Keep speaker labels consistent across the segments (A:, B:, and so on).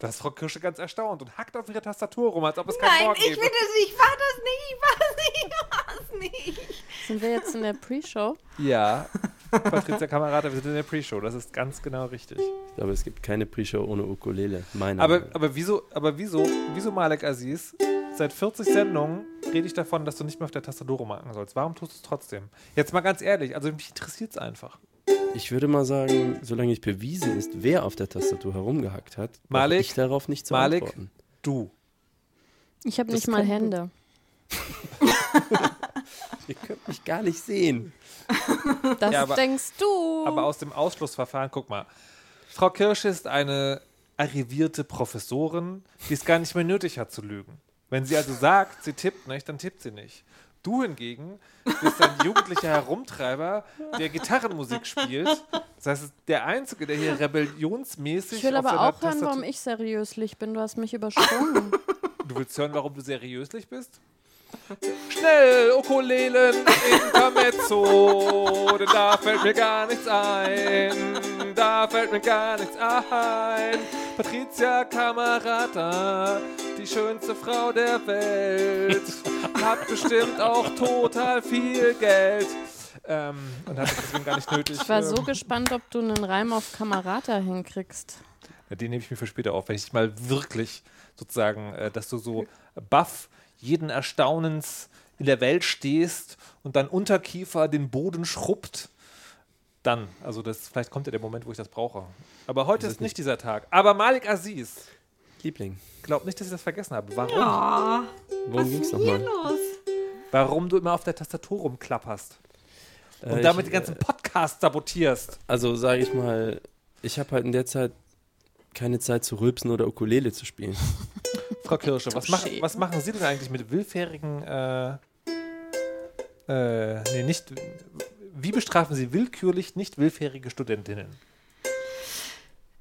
A: Da ist Frau Kirsche ganz erstaunt und hackt auf ihre Tastatur rum, als ob es keinen
B: Nein,
A: Morgen
B: ich
A: gäbe.
B: will das nicht. Ich war das nicht. Ich war das nicht. Ich war das nicht.
C: Sind wir jetzt in der Pre-Show?
A: Ja, Patricia Kamerata, wir sind in der Pre-Show, das ist ganz genau richtig.
D: Ich glaube, es gibt keine Pre-Show ohne Ukulele. Meine
A: Aber,
D: Meinung.
A: aber wieso, aber wieso, wieso Malek Aziz? Seit 40 Sendungen rede ich davon, dass du nicht mehr auf der Tastatur rumhacken sollst. Warum tust du es trotzdem? Jetzt mal ganz ehrlich, also mich interessiert es einfach.
D: Ich würde mal sagen, solange nicht bewiesen ist, wer auf der Tastatur herumgehackt hat,
A: Malik,
D: ich darauf nicht zu
A: Malik,
D: antworten.
A: Du.
C: Ich habe nicht mal Hände.
D: Ihr könnt mich gar nicht sehen.
C: Das
A: Ja, aber-
C: denkst du.
A: Aber aus dem Ausschlussverfahren, guck mal. Frau Kirsch ist eine arrivierte Professorin, die es gar nicht mehr nötig hat zu lügen. Wenn sie also sagt, sie tippt nicht, dann tippt sie nicht. Du hingegen bist ein jugendlicher Herumtreiber, der Gitarrenmusik spielt. Das heißt, der Einzige, der hier rebellionsmäßig
C: ich will aber auch hören, warum ich seriöslich bin. Du hast mich übersprungen.
A: Du willst hören, warum du seriöslich bist? Schnell, Ukulelen, Intermezzo, denn da fällt mir gar nichts ein. Da fällt mir gar nichts ein. Patricia Camarata, die schönste Frau der Welt, hat bestimmt auch total viel Geld. Ähm, und hat es deswegen gar nicht nötig.
C: Ich war so
A: ähm,
C: gespannt, ob du einen Reim auf Kamerata hinkriegst.
A: Ja, den nehme ich mir für später auf, wenn ich mal wirklich sozusagen, äh, dass du so baff jeden Erstaunens in der Welt stehst und dein Unterkiefer den Boden schrubbt. Dann, also das, vielleicht kommt ja der Moment, wo ich das brauche. Aber heute ist nicht dieser Tag. Aber Malik Aziz,
D: Liebling,
A: glaub nicht, dass ich das vergessen habe. Warum?
B: Oh,
D: worum ging es
B: was ist hier
D: nochmal?
B: los?
A: Warum du immer auf der Tastatur rumklapperst und
D: Äh,
A: damit
D: ich,
A: den ganzen
D: äh,
A: Podcast sabotierst.
D: Also sage ich mal, ich habe halt in der Zeit keine Zeit zu rülpsen oder Ukulele zu spielen.
A: Frau Kirsche, was, machen, was machen Sie denn eigentlich mit willfährigen, äh, äh, nee, nicht, wie bestrafen Sie willkürlich nicht willfährige Studentinnen?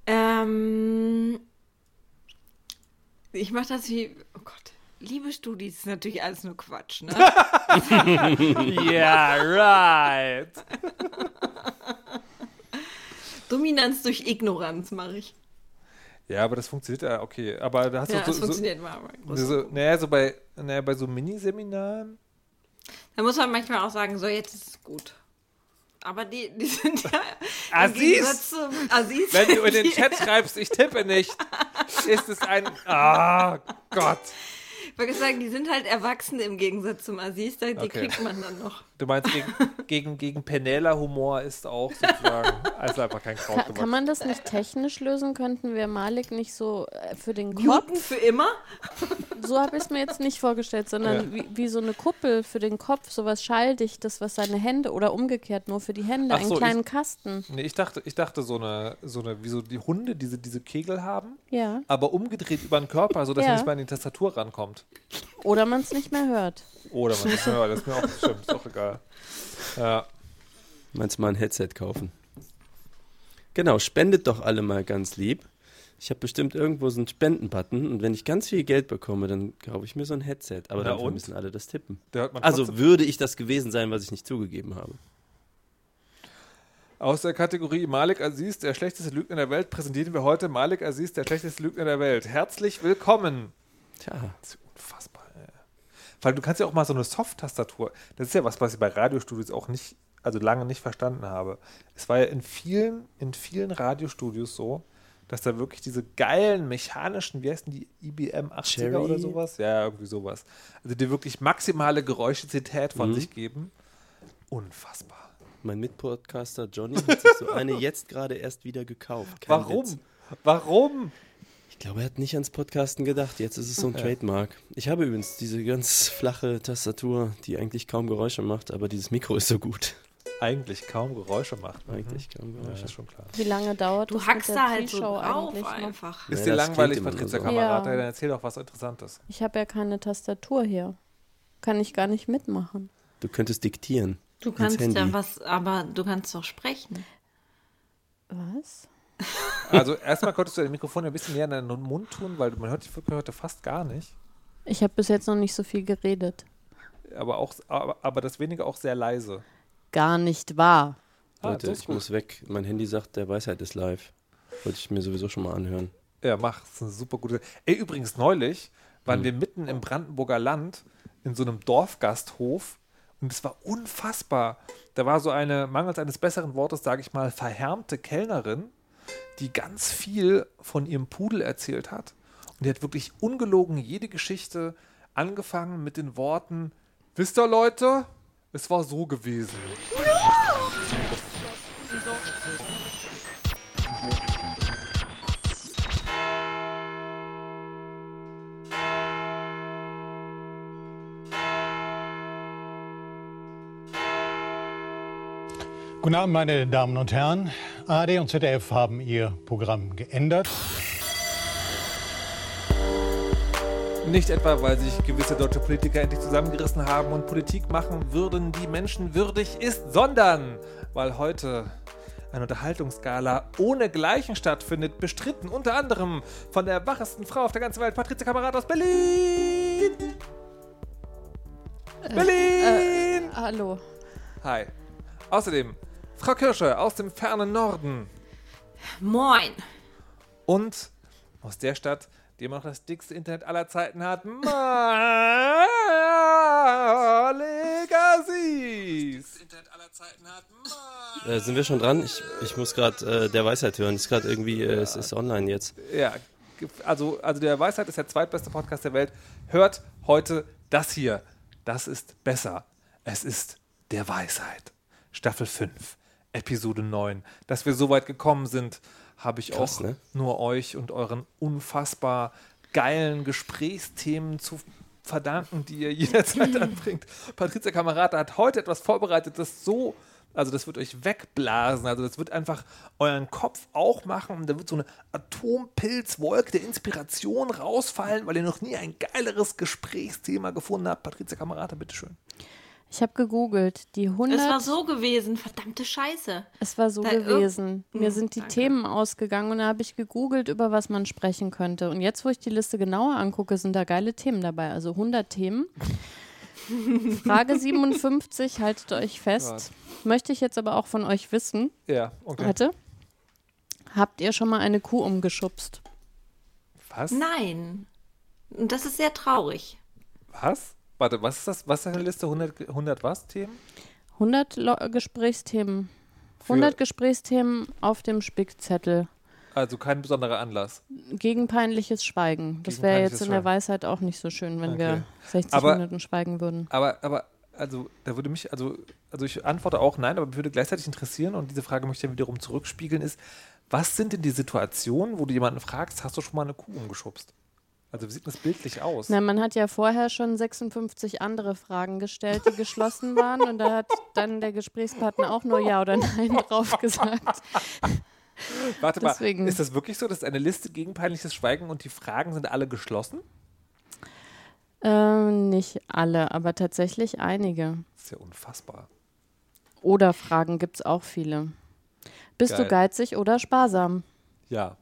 B: Ähm, ich mache das wie, oh Gott, liebe Studis, ist natürlich alles nur Quatsch, ne?
A: Ja, right.
B: Dominanz durch Ignoranz mache ich.
A: Ja, aber das funktioniert ja, okay. Aber da hast
B: Ja,
A: du
B: das
A: so, so,
B: funktioniert mal. aber
A: so, naja, so bei, naja, bei so Miniseminaren.
B: Da muss man manchmal auch sagen, so jetzt ist es gut. Aber die, die sind ja.
A: Aziz!
B: Zum Aziz.
A: Wenn du in den Chat schreibst, ich tippe nicht, ist es ein, ah, Gott.
B: Ich wollte sagen, die sind halt Erwachsene im Gegensatz zum Aziz, da- die
A: Okay.
B: kriegt man dann noch.
A: Du meinst, gegen, gegen, gegen Penela-Humor ist auch sozusagen, also einfach kein Kraut gewachsen.
C: kann man das nicht technisch lösen? Könnten wir Malik nicht so äh, für den
B: Newton
C: Kopf,
B: für immer?
C: so habe ich es mir jetzt nicht vorgestellt, sondern wie, wie so eine Kuppel für den Kopf, sowas Schalldichtes, was seine Hände oder umgekehrt nur für die Hände,
A: Ach
C: einen
A: so, ich-
C: kleinen Kasten.
A: Nee, ich dachte, ich dachte so eine, so eine, wie so die Hunde, diese, diese Kegel haben,
C: Ja.
A: aber umgedreht über den Körper, sodass
C: Ja.
A: man nicht mal an die Tastatur rankommt.
C: Oder man es nicht mehr hört.
A: Oder man ist, ja, das ist mir auch stimmt, ist auch egal. Ja.
D: Meinst du mal ein Headset kaufen? Genau, spendet doch alle mal ganz lieb. Ich habe bestimmt irgendwo so einen Spendenbutton und wenn ich ganz viel Geld bekomme, dann kaufe ich mir so ein Headset. Aber
A: Na
D: dann
A: und?
D: müssen alle das tippen.
A: Da hört man
D: Also würde ich das gewesen sein, was ich nicht zugegeben habe.
A: Aus der Kategorie Malik Aziz, der schlechteste Lügner der Welt, präsentieren wir heute Malik Aziz, der schlechteste Lügner der Welt. Herzlich willkommen.
D: Tja,
A: Das ist unfassbar. Weil du kannst ja auch mal so eine Soft-Tastatur. Das ist ja was, was ich bei Radiostudios auch nicht, also lange nicht verstanden habe. Es war ja in vielen, in vielen Radiostudios so, dass da wirklich diese geilen mechanischen, wie heißen die, IBM 80er
D: Cherry?
A: oder sowas? Ja, irgendwie sowas. Also die wirklich maximale Geräuschizität von
D: Mhm.
A: sich geben. Unfassbar.
D: mein Mitpodcaster Johnny hat sich so eine jetzt gerade erst wieder gekauft. Kein
A: Warum?
D: Witz.
A: Warum?
D: Ich glaube, er hat nicht ans Podcasten gedacht. Jetzt ist es so ein Trademark. Ich habe übrigens diese ganz flache Tastatur, die eigentlich kaum Geräusche macht, aber dieses Mikro ist so gut.
A: Eigentlich kaum Geräusche macht.
D: Eigentlich kaum
A: Ja,
D: Geräusche.
A: ist schon klar.
C: Wie lange dauert
B: Du
C: das
B: hackst
C: mit der
B: da halt so
C: eigentlich noch?
B: einfach.
A: Ist
D: Ja,
A: dir
D: das
A: langweilig,
D: nur so.
A: Kamerad?
C: Ja.
A: Dann erzähl doch was Interessantes.
C: Ich habe ja keine Tastatur hier. Kann ich gar nicht mitmachen.
D: Du könntest diktieren.
B: Du kannst ja was, aber du kannst doch sprechen.
C: Was?
A: Also erstmal konntest du dein Mikrofon ein bisschen näher an deinen Mund tun, weil man hört dich heute fast gar nicht.
C: Ich habe bis jetzt noch nicht so viel geredet.
A: Aber auch, aber, aber das wenige auch sehr leise.
C: gar nicht wahr.
A: Ah,
D: Leute, ich
A: gut.
D: muss weg. Mein Handy sagt, der Weisheit ist live. Wollte ich mir sowieso schon mal anhören.
A: Ja, mach. Das ist eine super gute. Ey, übrigens, neulich
D: Hm.
A: waren wir mitten im Brandenburger Land in so einem Dorfgasthof und es war unfassbar. Da war so eine, mangels eines besseren Wortes, sage ich mal, verhärmte Kellnerin, die ganz viel von ihrem Pudel erzählt hat. Und die hat wirklich ungelogen jede Geschichte angefangen mit den Worten: Wisst ihr, Leute, es war so gewesen.
E: Guten Abend, meine Damen und Herren. ARD und ZDF haben ihr Programm geändert.
A: Nicht etwa, weil sich gewisse deutsche Politiker endlich zusammengerissen haben und Politik machen würden, die menschenwürdig ist, sondern weil heute eine Unterhaltungsgala ohne Gleichen stattfindet, bestritten unter anderem von der wachesten Frau auf der ganzen Welt, Patrizia Kamerad aus Berlin. Berlin!
C: Hallo.
A: Hi. Außerdem Frau Kirsche aus dem fernen Norden
B: Moin.
A: und aus der Stadt, die immer noch das dickste Internet aller Zeiten hat, Malegasis. Internet aller Zeiten hat
D: Äh, sind wir schon dran? Ich, ich muss gerade äh, der Weisheit hören. Ist gerade irgendwie, äh, es ist online jetzt.
A: Ja, also, also der Weisheit ist der zweitbeste Podcast der Welt. Hört heute das hier. Das ist besser. Es ist der Weisheit. Staffel 5, Episode 9. Dass wir so weit gekommen sind, habe ich
D: Krass,
A: auch
D: ne?
A: nur euch und euren unfassbar geilen Gesprächsthemen zu verdanken, die ihr jederzeit anbringt. Patrizia Kamerata hat heute etwas vorbereitet, das so, also das wird euch wegblasen, also das wird einfach euren Kopf auch machen und da wird so eine Atompilzwolke der Inspiration rausfallen, weil ihr noch nie ein geileres Gesprächsthema gefunden habt. Patrizia Kamerata, bitteschön.
C: Ich habe gegoogelt. Die 100.
B: Es war so gewesen, verdammte Scheiße.
C: Es war so
B: Da irg-
C: gewesen. Mir
B: Hm,
C: sind die
B: danke.
C: Themen ausgegangen und da habe ich gegoogelt, über was man sprechen könnte. Und jetzt, wo ich die Liste genauer angucke, sind da geile Themen dabei. Also 100 Themen. Frage 57, haltet euch fest. Möchte ich jetzt aber auch von euch wissen.
A: Ja, okay.
C: Warte. Habt ihr schon mal eine Kuh umgeschubst?
A: Was?
B: Nein. Und das ist sehr traurig.
A: Was? Warte, was ist das? Was ist eine Liste? 100, 100 was? Themen?
C: 100 Lo Gesprächsthemen. 100 Gesprächsthemen auf dem Spickzettel.
A: Also kein besonderer Anlass.
C: Gegen peinliches Schweigen. Das wäre jetzt in der. Weisheit auch nicht so schön, wenn
A: Okay.
C: wir 60
A: Aber-
C: Minuten schweigen würden.
A: Aber, aber, also, da würde mich, also, also ich antworte auch nein, aber mich würde gleichzeitig interessieren und diese Frage möchte ich dann wiederum zurückspiegeln, ist, was sind denn die Situationen, wo du jemanden fragst, hast du schon mal eine Kuh umgeschubst? Also wie sieht das bildlich aus?
C: Na, man hat ja vorher schon 56 andere Fragen gestellt, die geschlossen waren. Und da hat dann der Gesprächspartner auch nur Ja oder Nein drauf gesagt.
A: Warte
C: deswegen-
A: mal, ist das wirklich so, dass eine Liste gegen peinliches Schweigen und die Fragen sind alle geschlossen?
C: Ähm, nicht alle, aber tatsächlich einige.
A: Das ist ja unfassbar.
C: Oder Fragen gibt es auch viele. Bist
A: Geil.
C: du geizig oder sparsam?
A: Ja.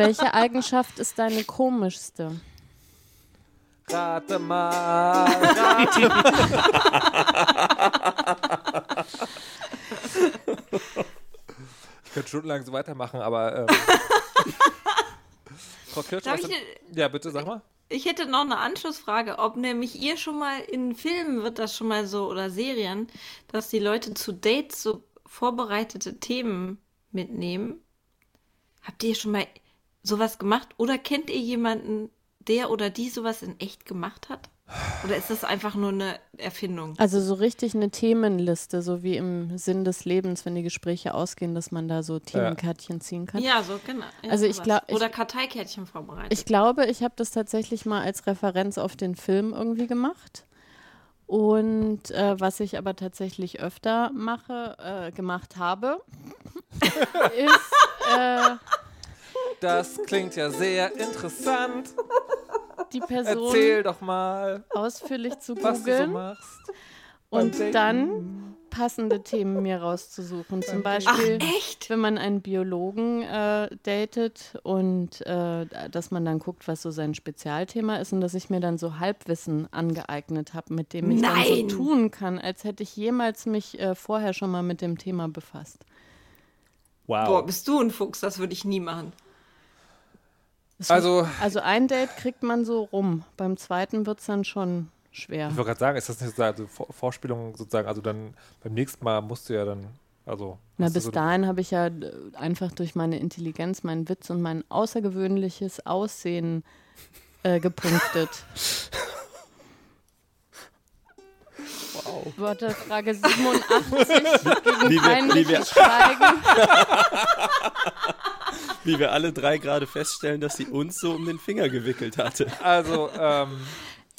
C: Welche Eigenschaft ist deine komischste?
A: Rate mal. Rate. ich könnte stundenlang so weitermachen, aber. Ähm, Frau Kirsch, was
B: ich,
A: denn- ja, bitte, sag mal.
B: ich hätte noch eine Anschlussfrage, ob nämlich ihr schon mal in Filmen wird das schon mal so oder Serien, dass die Leute zu Dates so vorbereitete Themen mitnehmen. Habt ihr schon mal sowas gemacht oder kennt ihr jemanden, der oder die sowas in echt gemacht hat? Oder ist das einfach nur eine Erfindung?
C: Also so richtig eine Themenliste, so wie im Sinn des Lebens, wenn die Gespräche ausgehen, dass man da so Themenkärtchen ziehen kann.
B: Ja, so genau. Ja,
C: Also ich
B: sowas.
C: glaub, ich-
B: oder Karteikärtchen vorbereitet.
C: Ich glaube, ich habe das tatsächlich mal als Referenz auf den Film irgendwie gemacht. Und äh, was ich aber tatsächlich öfter mache, äh, gemacht habe, ist äh,
A: Das klingt ja sehr interessant.
C: die Person
A: Erzähl doch mal,
C: ausführlich zu
A: was du so
C: googeln
A: machst.
C: und dann passende Themen mir rauszusuchen. Zum Beispiel,
B: Ach, echt?
C: wenn man einen Biologen äh, datet und äh, dass man dann guckt, was so sein Spezialthema ist und dass ich mir dann so Halbwissen angeeignet habe, mit dem ich
B: Nein.
C: dann so tun kann, als hätte ich jemals mich äh, vorher schon mal mit dem Thema befasst.
A: Wow.
B: Boah, bist du ein Fuchs, das würde ich nie machen.
A: Also-
C: also ein Date kriegt man so rum. Beim zweiten wird es dann schon schwer.
A: Ich wollte gerade sagen, ist das nicht sozusagen also Vor- Vorspielung sozusagen, also dann beim nächsten Mal musst du ja dann, also.
C: Na, bis
A: so-
C: dahin habe ich ja äh, einfach durch meine Intelligenz, meinen Witz und mein außergewöhnliches Aussehen äh, gepunktet. Wow. Warte, Frage 87 gegen peinliches
D: wir-
C: Schweigen.
D: Wie wir alle drei gerade feststellen, dass sie uns so um den Finger gewickelt hatte.
A: Also, ähm,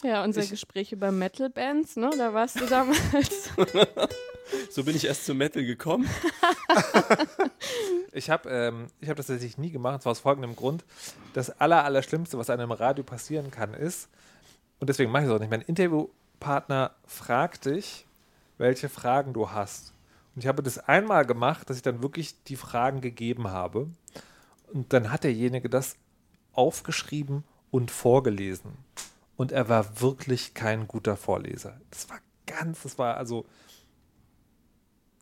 C: Ja, unser Gespräch über Metal-Bands, ne? Da warst du damals.
D: So bin ich erst zum Metal gekommen.
A: ich habe ähm, ich hab das tatsächlich nie gemacht, und zwar aus folgendem Grund. Das Aller, Allerschlimmste, was einem im Radio passieren kann, ist, und deswegen mache ich es auch nicht, mein Interviewpartner fragt dich, welche Fragen du hast. Und ich habe das einmal gemacht, dass ich dann wirklich die Fragen gegeben habe. Und dann hat derjenige das aufgeschrieben und vorgelesen. Und er war wirklich kein guter Vorleser. Das war ganz, das war also.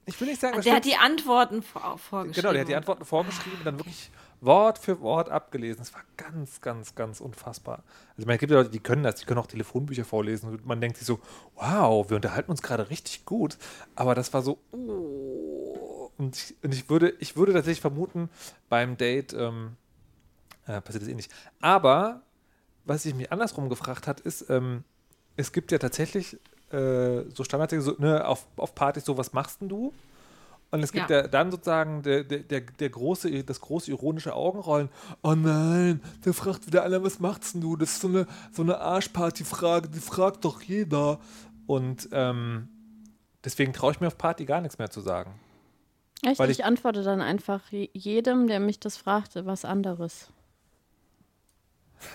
A: Ich will nicht sagen, das
B: Der hat die Antworten vor vorgeschrieben.
A: Genau, der hat die Antworten vorgeschrieben und dann wirklich Wort für Wort abgelesen. Das war ganz, ganz, ganz unfassbar. Also, ich meine, es gibt ja Leute, die können das, die können auch Telefonbücher vorlesen und man denkt sich so, wow, wir unterhalten uns gerade richtig gut. Aber das war so, oh. Und ich, und ich würde, ich würde tatsächlich vermuten, beim Date ähm, äh, passiert das eh nicht. Aber was ich mich andersrum gefragt hat, ist, ähm, es gibt ja tatsächlich äh, so Standarddinge, so, ne, auf, auf Partys so, was machst denn du? Und es gibt
B: Ja.
A: ja, dann sozusagen der, der, der, der große, das große ironische Augenrollen. Oh nein, der fragt wieder einer, was machst denn du? Das ist so eine, so eine Arschparty-Frage, die fragt doch jeder. Und ähm, deswegen traue ich mir auf Party gar nichts mehr zu sagen.
C: Echt? Ich,
A: ich-
C: antworte dann einfach je- jedem, der mich das fragte, was anderes.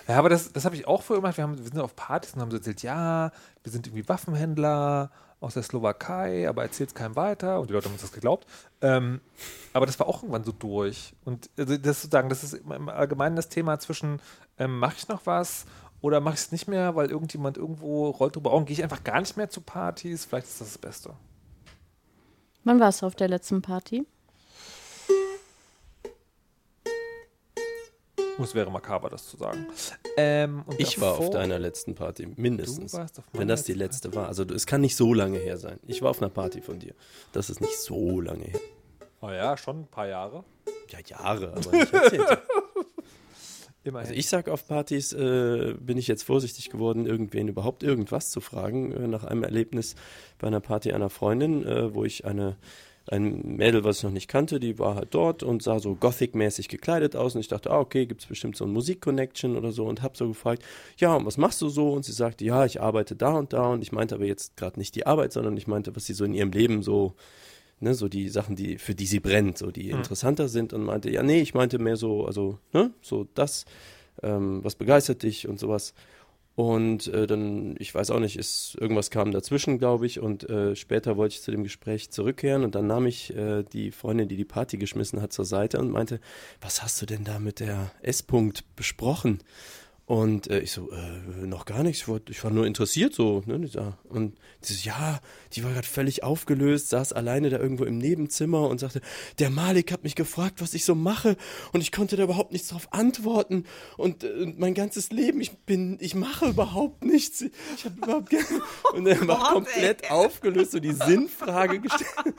A: Ja, aber das, das habe ich auch früher gemacht. Wir, haben, wir sind auf Partys und haben so erzählt, ja, wir sind irgendwie Waffenhändler aus der Slowakei, aber erzählt es keinem weiter. Und die Leute haben uns das geglaubt. Ähm, aber das war auch irgendwann so durch. Und also das sozusagen, das ist im im Allgemeinen das Thema zwischen, ähm, mache ich noch was oder mache ich es nicht mehr, weil irgendjemand irgendwo rollt drüber Augen, gehe ich einfach gar nicht mehr zu Partys. Vielleicht ist das das Beste.
C: Wann warst du auf der letzten Party?
A: Es wäre makaber, das zu sagen. Ähm, und
D: Ich war auf deiner letzten Party, mindestens.
A: Du warst auf
D: Wenn das die letzte war. Also es kann nicht so lange her sein. Ich war auf einer Party von dir. Das ist nicht so lange her.
A: Oh ja, schon ein paar Jahre.
D: Ja, Jahre, aber nicht Jahrzehnte.
A: Immerhin.
D: Also ich sag auf Partys, äh, bin ich jetzt vorsichtig geworden, irgendwen überhaupt irgendwas zu fragen. Äh, nach einem Erlebnis bei einer Party einer Freundin, äh, wo ich eine ein Mädel, was ich noch nicht kannte, die war halt dort und sah so Gothic-mäßig gekleidet aus und ich dachte, ah, okay, gibt's bestimmt so ein Musik-Connection oder so und hab so gefragt, ja, und was machst du so? Und sie sagte, ja, ich arbeite da und da und ich meinte aber jetzt gerade nicht die Arbeit, sondern ich meinte, was sie so in ihrem Leben so, ne, so die Sachen, die, für die sie brennt, so die interessanter sind und meinte, ja, nee, ich meinte mehr so, also, ne, so das, ähm, was begeistert dich und sowas. Und äh, dann, ich weiß auch nicht, ist irgendwas kam dazwischen, glaube ich. Und äh, später wollte ich zu dem Gespräch zurückkehren und dann nahm ich äh, die Freundin, die die Party geschmissen hat, zur Seite und meinte, was hast du denn da mit der S-Punkt besprochen? Und äh, ich so, äh, noch gar nichts, ich, war nur interessiert so. Ne, und die so, ja, die war gerade völlig aufgelöst, saß alleine da irgendwo im Nebenzimmer und sagte, der Malik hat mich gefragt, was ich so mache und ich konnte da überhaupt nichts drauf antworten und äh, mein ganzes Leben, ich bin, ich mache überhaupt nichts. Ich habe überhaupt keine... Und er war komplett aufgelöst, so die Sinnfrage gestellt.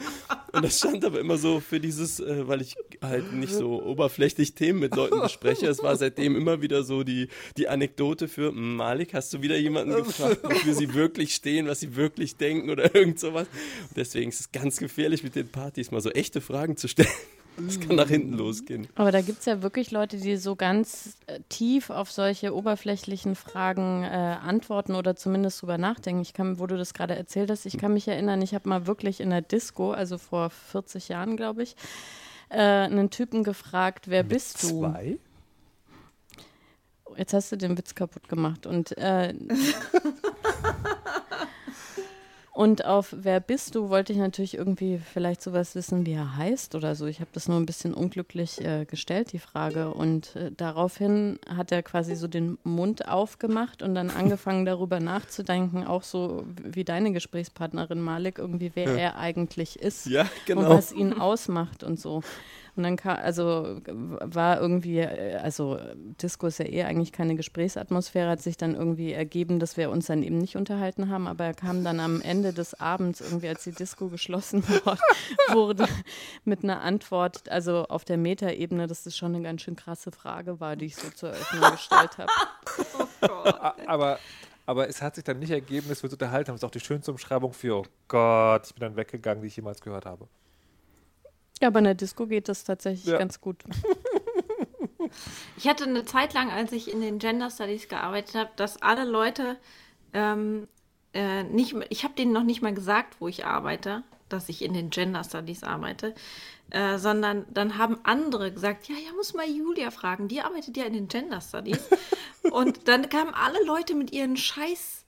D: Und das stand aber immer so für dieses, äh, weil ich halt nicht so oberflächlich Themen mit Leuten bespreche. Es war seitdem immer wieder so die, die Anekdote für "Hm, Malik, hast du wieder jemanden gefragt, wofür sie wirklich stehen, was sie wirklich denken oder irgend sowas. Und deswegen ist es ganz gefährlich mit den Partys mal so echte Fragen zu stellen. Das kann nach hinten losgehen.
C: Aber da gibt es ja wirklich Leute, die so ganz äh, tief auf solche oberflächlichen Fragen äh, antworten oder zumindest drüber nachdenken. Ich kann, wo du das gerade erzählt hast, ich kann mich erinnern, ich habe mal wirklich in der Disco, also vor 40 Jahren, glaube ich, äh, einen Typen gefragt, wer bist du?
A: Zwei?
C: Jetzt hast du den Witz kaputt gemacht. Und äh, Und auf Wer bist du wollte ich natürlich irgendwie vielleicht sowas wissen, wie er heißt oder so. Ich habe das nur ein bisschen unglücklich äh, gestellt, die Frage. Und äh, daraufhin hat er quasi so den Mund aufgemacht und dann angefangen darüber nachzudenken, auch so wie deine Gesprächspartnerin Malik, irgendwie wer
D: Ja.
C: er eigentlich ist
D: Ja,
C: und
D: genau.
C: was ihn ausmacht und so. Und dann kam, also war irgendwie, äh, also Disco ist ja eh eigentlich keine Gesprächsatmosphäre, hat sich dann irgendwie ergeben, dass wir uns dann eben nicht unterhalten haben, aber er kam dann am Ende des Abends, irgendwie als die Disco geschlossen wurde, mit einer Antwort, also auf der Metaebene, dass das schon eine ganz schön krasse Frage war, die ich so zur Eröffnung gestellt habe.
A: A- Aber, aber es hat sich dann nicht ergeben, dass wir uns unterhalten haben. Das ist auch die schönste Umschreibung für, oh Gott, ich bin dann weggegangen, die ich jemals gehört habe.
C: Ja, aber in der Disco geht das tatsächlich
A: Ja.
C: ganz gut.
B: Ich hatte eine Zeit lang, als ich in den Gender Studies gearbeitet habe, dass alle Leute ähm, äh, nicht, ich habe denen noch nicht mal gesagt, wo ich arbeite, dass ich in den Gender Studies arbeite, äh, sondern dann haben andere gesagt, ja, ja, muss mal Julia fragen, die arbeitet ja in den Gender Studies. Und dann kamen alle Leute mit ihren Scheiß,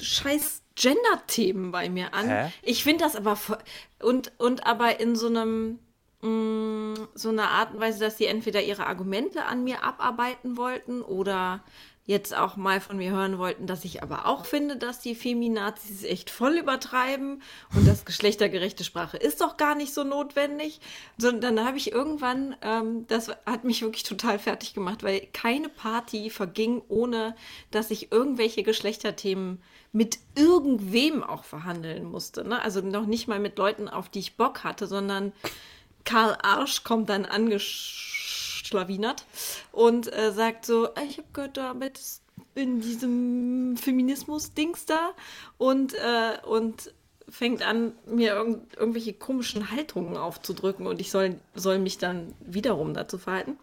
B: Scheiß Gender-Themen bei mir an.
A: Hä?
B: Ich finde das aber voll- und und aber in so einem mh, so einer Art und Weise, dass sie entweder ihre Argumente an mir abarbeiten wollten oder jetzt auch mal von mir hören wollten, dass ich aber auch finde, dass die Feminazis echt voll übertreiben und dass geschlechtergerechte Sprache ist doch gar nicht so notwendig. So, dann habe ich irgendwann, ähm, das hat mich wirklich total fertig gemacht, weil keine Party verging, ohne dass ich irgendwelche Geschlechterthemen mit irgendwem auch verhandeln musste. Ne? Also noch nicht mal mit Leuten, auf die ich Bock hatte, sondern Karl Arsch kommt dann angeschlawinert und äh, sagt so, "Ah, ich habe gehört, arbeitest in diesem Feminismus-Dings da und, äh, und fängt an, mir irgend, irgendwelche komischen Haltungen aufzudrücken und ich soll, soll mich dann wiederum dazu verhalten.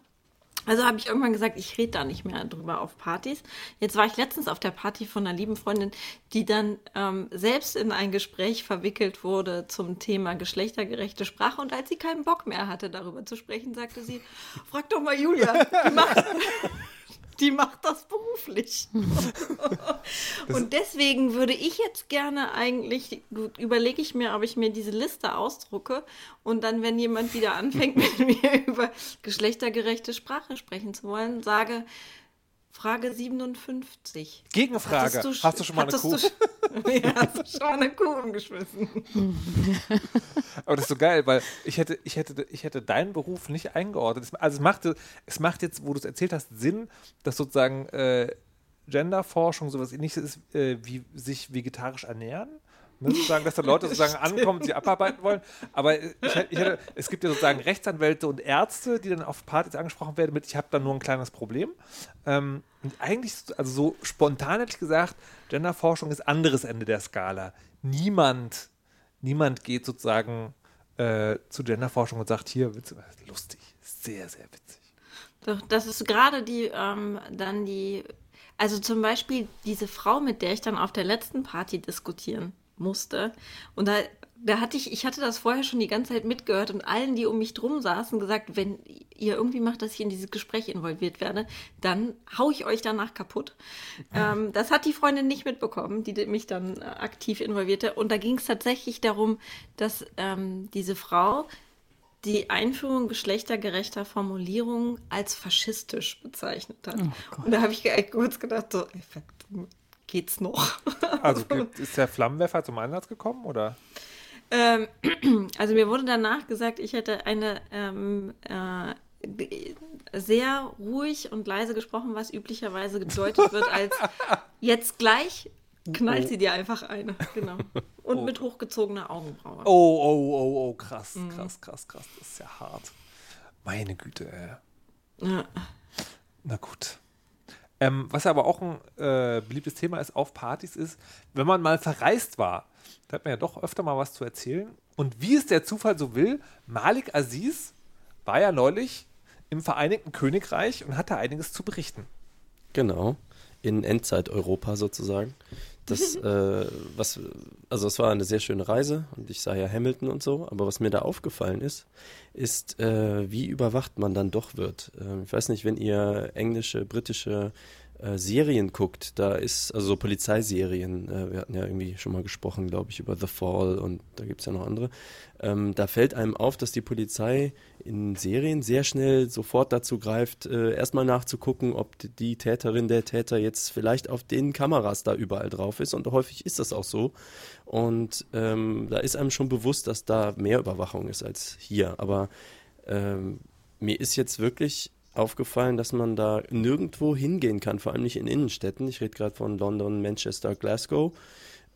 B: Also habe ich irgendwann gesagt, ich rede da nicht mehr drüber auf Partys. Jetzt war ich letztens auf der Party von einer lieben Freundin, die dann ähm, selbst in ein Gespräch verwickelt wurde zum Thema geschlechtergerechte Sprache. Und als sie keinen Bock mehr hatte, darüber zu sprechen, sagte sie, frag doch mal Julia, die macht, die macht das beruflich. Und deswegen würde ich jetzt gerne eigentlich, überlege ich mir, ob ich mir diese Liste ausdrucke und dann, wenn jemand wieder anfängt, mit mir über geschlechtergerechte Sprache sprechen zu wollen, sage, Frage 57.
A: Gegenfrage.
B: Hattest
A: Hast du schon mal eine Kuh?
B: Du, ja, hast du schon mal eine Kuh umgeschmissen?
A: Aber das ist so geil, weil ich hätte, ich hätte, ich hätte deinen Beruf nicht eingeordnet. Also es macht, es macht jetzt, wo du es erzählt hast, Sinn, dass sozusagen äh, Genderforschung sowas ähnliches ist, äh, wie sich vegetarisch ernähren. Ne, sozusagen, dass da Leute sozusagen ankommen, die abarbeiten wollen. Aber ich, ich hätte, es gibt ja sozusagen Rechtsanwälte und Ärzte, die dann auf Partys angesprochen werden mit, ich habe da nur ein kleines Problem. Ähm, und eigentlich, also so spontan hätte ich gesagt, Genderforschung ist anderes Ende der Skala. Niemand, niemand geht sozusagen äh, zu Genderforschung und sagt, hier, du, lustig, sehr, sehr witzig.
B: Doch, das ist gerade die, ähm, dann die, also zum Beispiel diese Frau, mit der ich dann auf der letzten Party diskutieren musste. Und da, da hatte ich, ich hatte das vorher schon die ganze Zeit mitgehört und allen, die um mich drum saßen, gesagt, wenn ihr irgendwie macht, dass ich in dieses Gespräch involviert werde, dann hau ich euch danach kaputt. Ähm, das hat die Freundin nicht mitbekommen, die mich dann äh, aktiv involvierte. Und da ging es tatsächlich darum, dass ähm, diese Frau die Einführung geschlechtergerechter Formulierungen als faschistisch bezeichnet hat. und da habe ich kurz gedacht, so, ey, geht's noch?
A: Also ist der Flammenwerfer zum Einsatz gekommen oder?
B: ähm, also mir wurde danach gesagt, ich hätte eine ähm, äh, sehr ruhig und leise gesprochen, was üblicherweise gedeutet wird als jetzt gleich knallt sie dir einfach eine. Genau. Und mit hochgezogener Augenbraue.
A: Oh, oh, oh, oh, krass, krass, krass, krass. Das ist ja hart. Meine Güte, ey.
B: Ja.
A: Na gut. Ähm, was aber auch ein äh, beliebtes Thema ist auf Partys, ist, wenn man mal verreist war, da hat man ja doch öfter mal was zu erzählen. Und wie es der Zufall so will, Malik Aziz war ja neulich im Vereinigten Königreich und hatte einiges zu berichten.
D: Genau, in Endzeit-Europa sozusagen. Das, äh, was, also es war eine sehr schöne Reise und ich sah ja Hamilton und so, aber was mir da aufgefallen ist, ist, äh, wie überwacht man dann doch wird. Ähm, ich weiß nicht, wenn ihr englische, britische äh, Serien guckt, da ist, also so Polizeiserien, äh, wir hatten ja irgendwie schon mal gesprochen, glaube ich, über The Fall und da gibt es ja noch andere, ähm, da fällt einem auf, dass die Polizei in Serien sehr schnell sofort dazu greift, äh, erstmal nachzugucken, ob die Täterin, der Täter jetzt vielleicht auf den Kameras da überall drauf ist. Und häufig ist das auch so. Und ähm, da ist einem schon bewusst, dass da mehr Überwachung ist als hier, aber ähm, mir ist jetzt wirklich aufgefallen, dass man da nirgendwo hingehen kann, vor allem nicht in Innenstädten. Ich rede gerade von London, Manchester, Glasgow,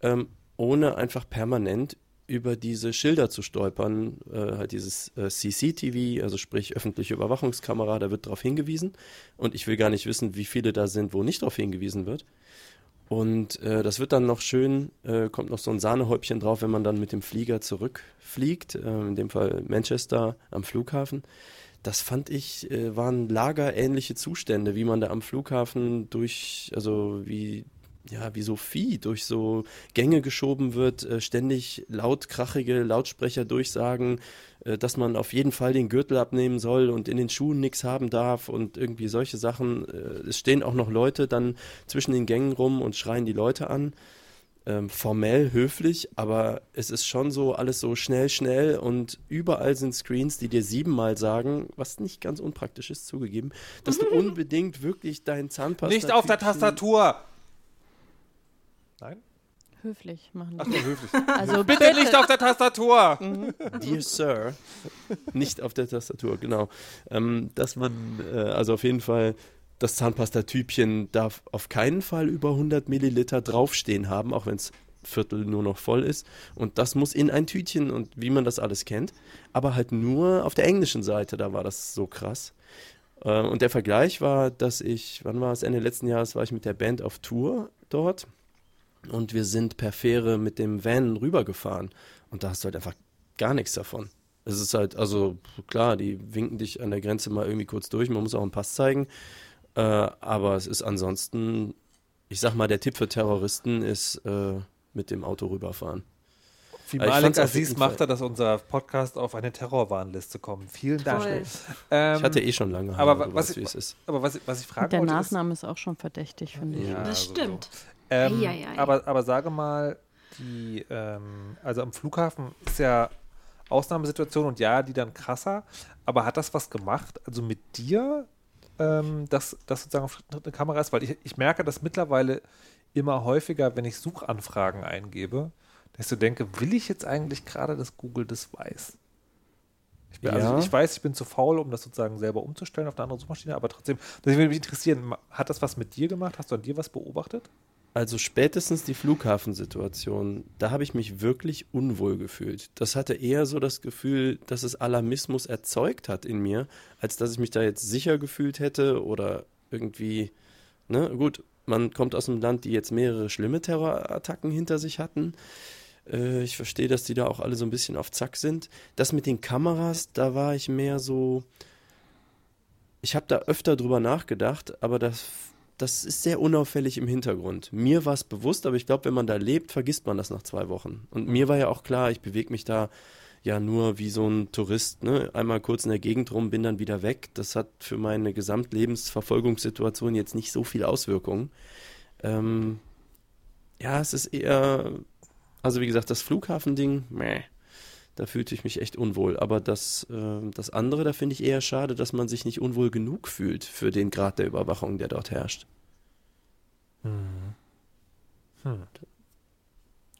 D: ähm, ohne einfach permanent über diese Schilder zu stolpern, äh, halt dieses äh, CCTV, also sprich öffentliche Überwachungskamera, da wird darauf hingewiesen. Und ich will gar nicht wissen, wie viele da sind, wo nicht darauf hingewiesen wird. Und äh, das wird dann noch schön, äh, kommt noch so ein Sahnehäubchen drauf, wenn man dann mit dem Flieger zurückfliegt, äh, in dem Fall Manchester am Flughafen das fand ich, äh, waren lagerähnliche Zustände, wie man da am Flughafen durch, also wie, ja, wie so Vieh durch so Gänge geschoben wird, äh, ständig laut krachige Lautsprecher durchsagen, äh, dass man auf jeden Fall den Gürtel abnehmen soll und in den Schuhen nichts haben darf und irgendwie solche Sachen. Äh, es stehen auch noch Leute dann zwischen den Gängen rum und schreien die Leute an ähm, formell höflich, aber es ist schon so alles so schnell, schnell und überall sind Screens, die dir siebenmal sagen, was nicht ganz unpraktisch ist, zugegeben, dass du unbedingt wirklich deinen Zahnpasta.
A: Nicht auf der Tastatur! Nein?
C: Höflich machen.
A: Ach, nur höflich.
C: Also
A: Bitte nicht auf der Tastatur!
D: Dear Sir, nicht auf der Tastatur, genau. Ähm, dass man, äh, also auf jeden Fall das Zahnpastatübchen darf auf keinen Fall über 100 Milliliter draufstehen haben, auch wenn es Viertel nur noch voll ist. Und das muss in ein Tütchen und wie man das alles kennt. Aber halt nur auf der englischen Seite, da war das so krass. Äh, und der Vergleich war, dass ich, wann war es, Ende letzten Jahres war ich mit der Band auf Tour dort. Und wir sind per Fähre mit dem Van rübergefahren. Und da hast du halt einfach gar nichts davon. Es ist halt, also klar, die winken dich an der Grenze mal irgendwie kurz durch. Man muss auch einen Pass zeigen. Äh, aber es ist ansonsten, ich sag mal, der Tipp für Terroristen ist äh, mit dem Auto rüberfahren.
A: Wie
D: Aber ich
A: Malik Aziz machte,
D: Fall-
A: dass unser Podcast auf eine Terrorwarnliste kommt. Vielen Dank.
B: Toll.
A: Ähm,
D: Ich hatte eh schon lange
A: aber
D: Haare, du
A: was
D: weißt,
A: ich-
D: wie es ist.
A: aber was, ich- was ich fragen
C: der
A: wollte,
C: Nachname ist auch schon verdächtig, finde ich.
A: Ja,
B: Das
A: so,
B: stimmt.
A: ist, ähm,
B: Eieiei.
A: aber, aber sage mal, die, ähm, also am Flughafen ist ja Ausnahmesituation und ja, die dann krasser, aber hat das was gemacht, also mit dir, ähm, dass das sozusagen auf eine Kamera ist? Weil ich, ich merke das mittlerweile immer häufiger, wenn ich Suchanfragen eingebe, dass ich so denke, will ich jetzt eigentlich gerade, dass Google das weiß? Ich, bin,
D: Ja.
A: also ich weiß, ich bin zu faul, um das sozusagen selber umzustellen auf eine andere Suchmaschine, aber trotzdem, das würde mich interessieren, hat das was mit dir gemacht? Hast du an dir was beobachtet?
D: Also spätestens die Flughafensituation, da habe ich mich wirklich unwohl gefühlt. Das hatte eher so das Gefühl, dass es Alarmismus erzeugt hat in mir, als dass ich mich da jetzt sicher gefühlt hätte oder irgendwie, ne, gut, man kommt aus einem Land, die jetzt mehrere schlimme Terrorattacken hinter sich hatten. Äh, ich verstehe, dass die da auch alle so ein bisschen auf Zack sind. Das mit den Kameras, da war ich mehr so, ich habe da öfter drüber nachgedacht, aber das, das ist sehr unauffällig im Hintergrund. Mir war es bewusst, aber ich glaube, wenn man da lebt, vergisst man das nach zwei Wochen. Und mir war ja auch klar, ich bewege mich da ja nur wie so ein Tourist, ne? Einmal kurz in der Gegend rum, bin dann wieder weg. Das hat für meine Gesamtlebensverfolgungssituation jetzt nicht so viel Auswirkungen. Ähm, ja, es ist eher, also wie gesagt, das Flughafending, meh, da fühlte ich mich echt unwohl. Aber das, äh, das andere, da finde ich eher schade, dass man sich nicht unwohl genug fühlt für den Grad der Überwachung, der dort herrscht.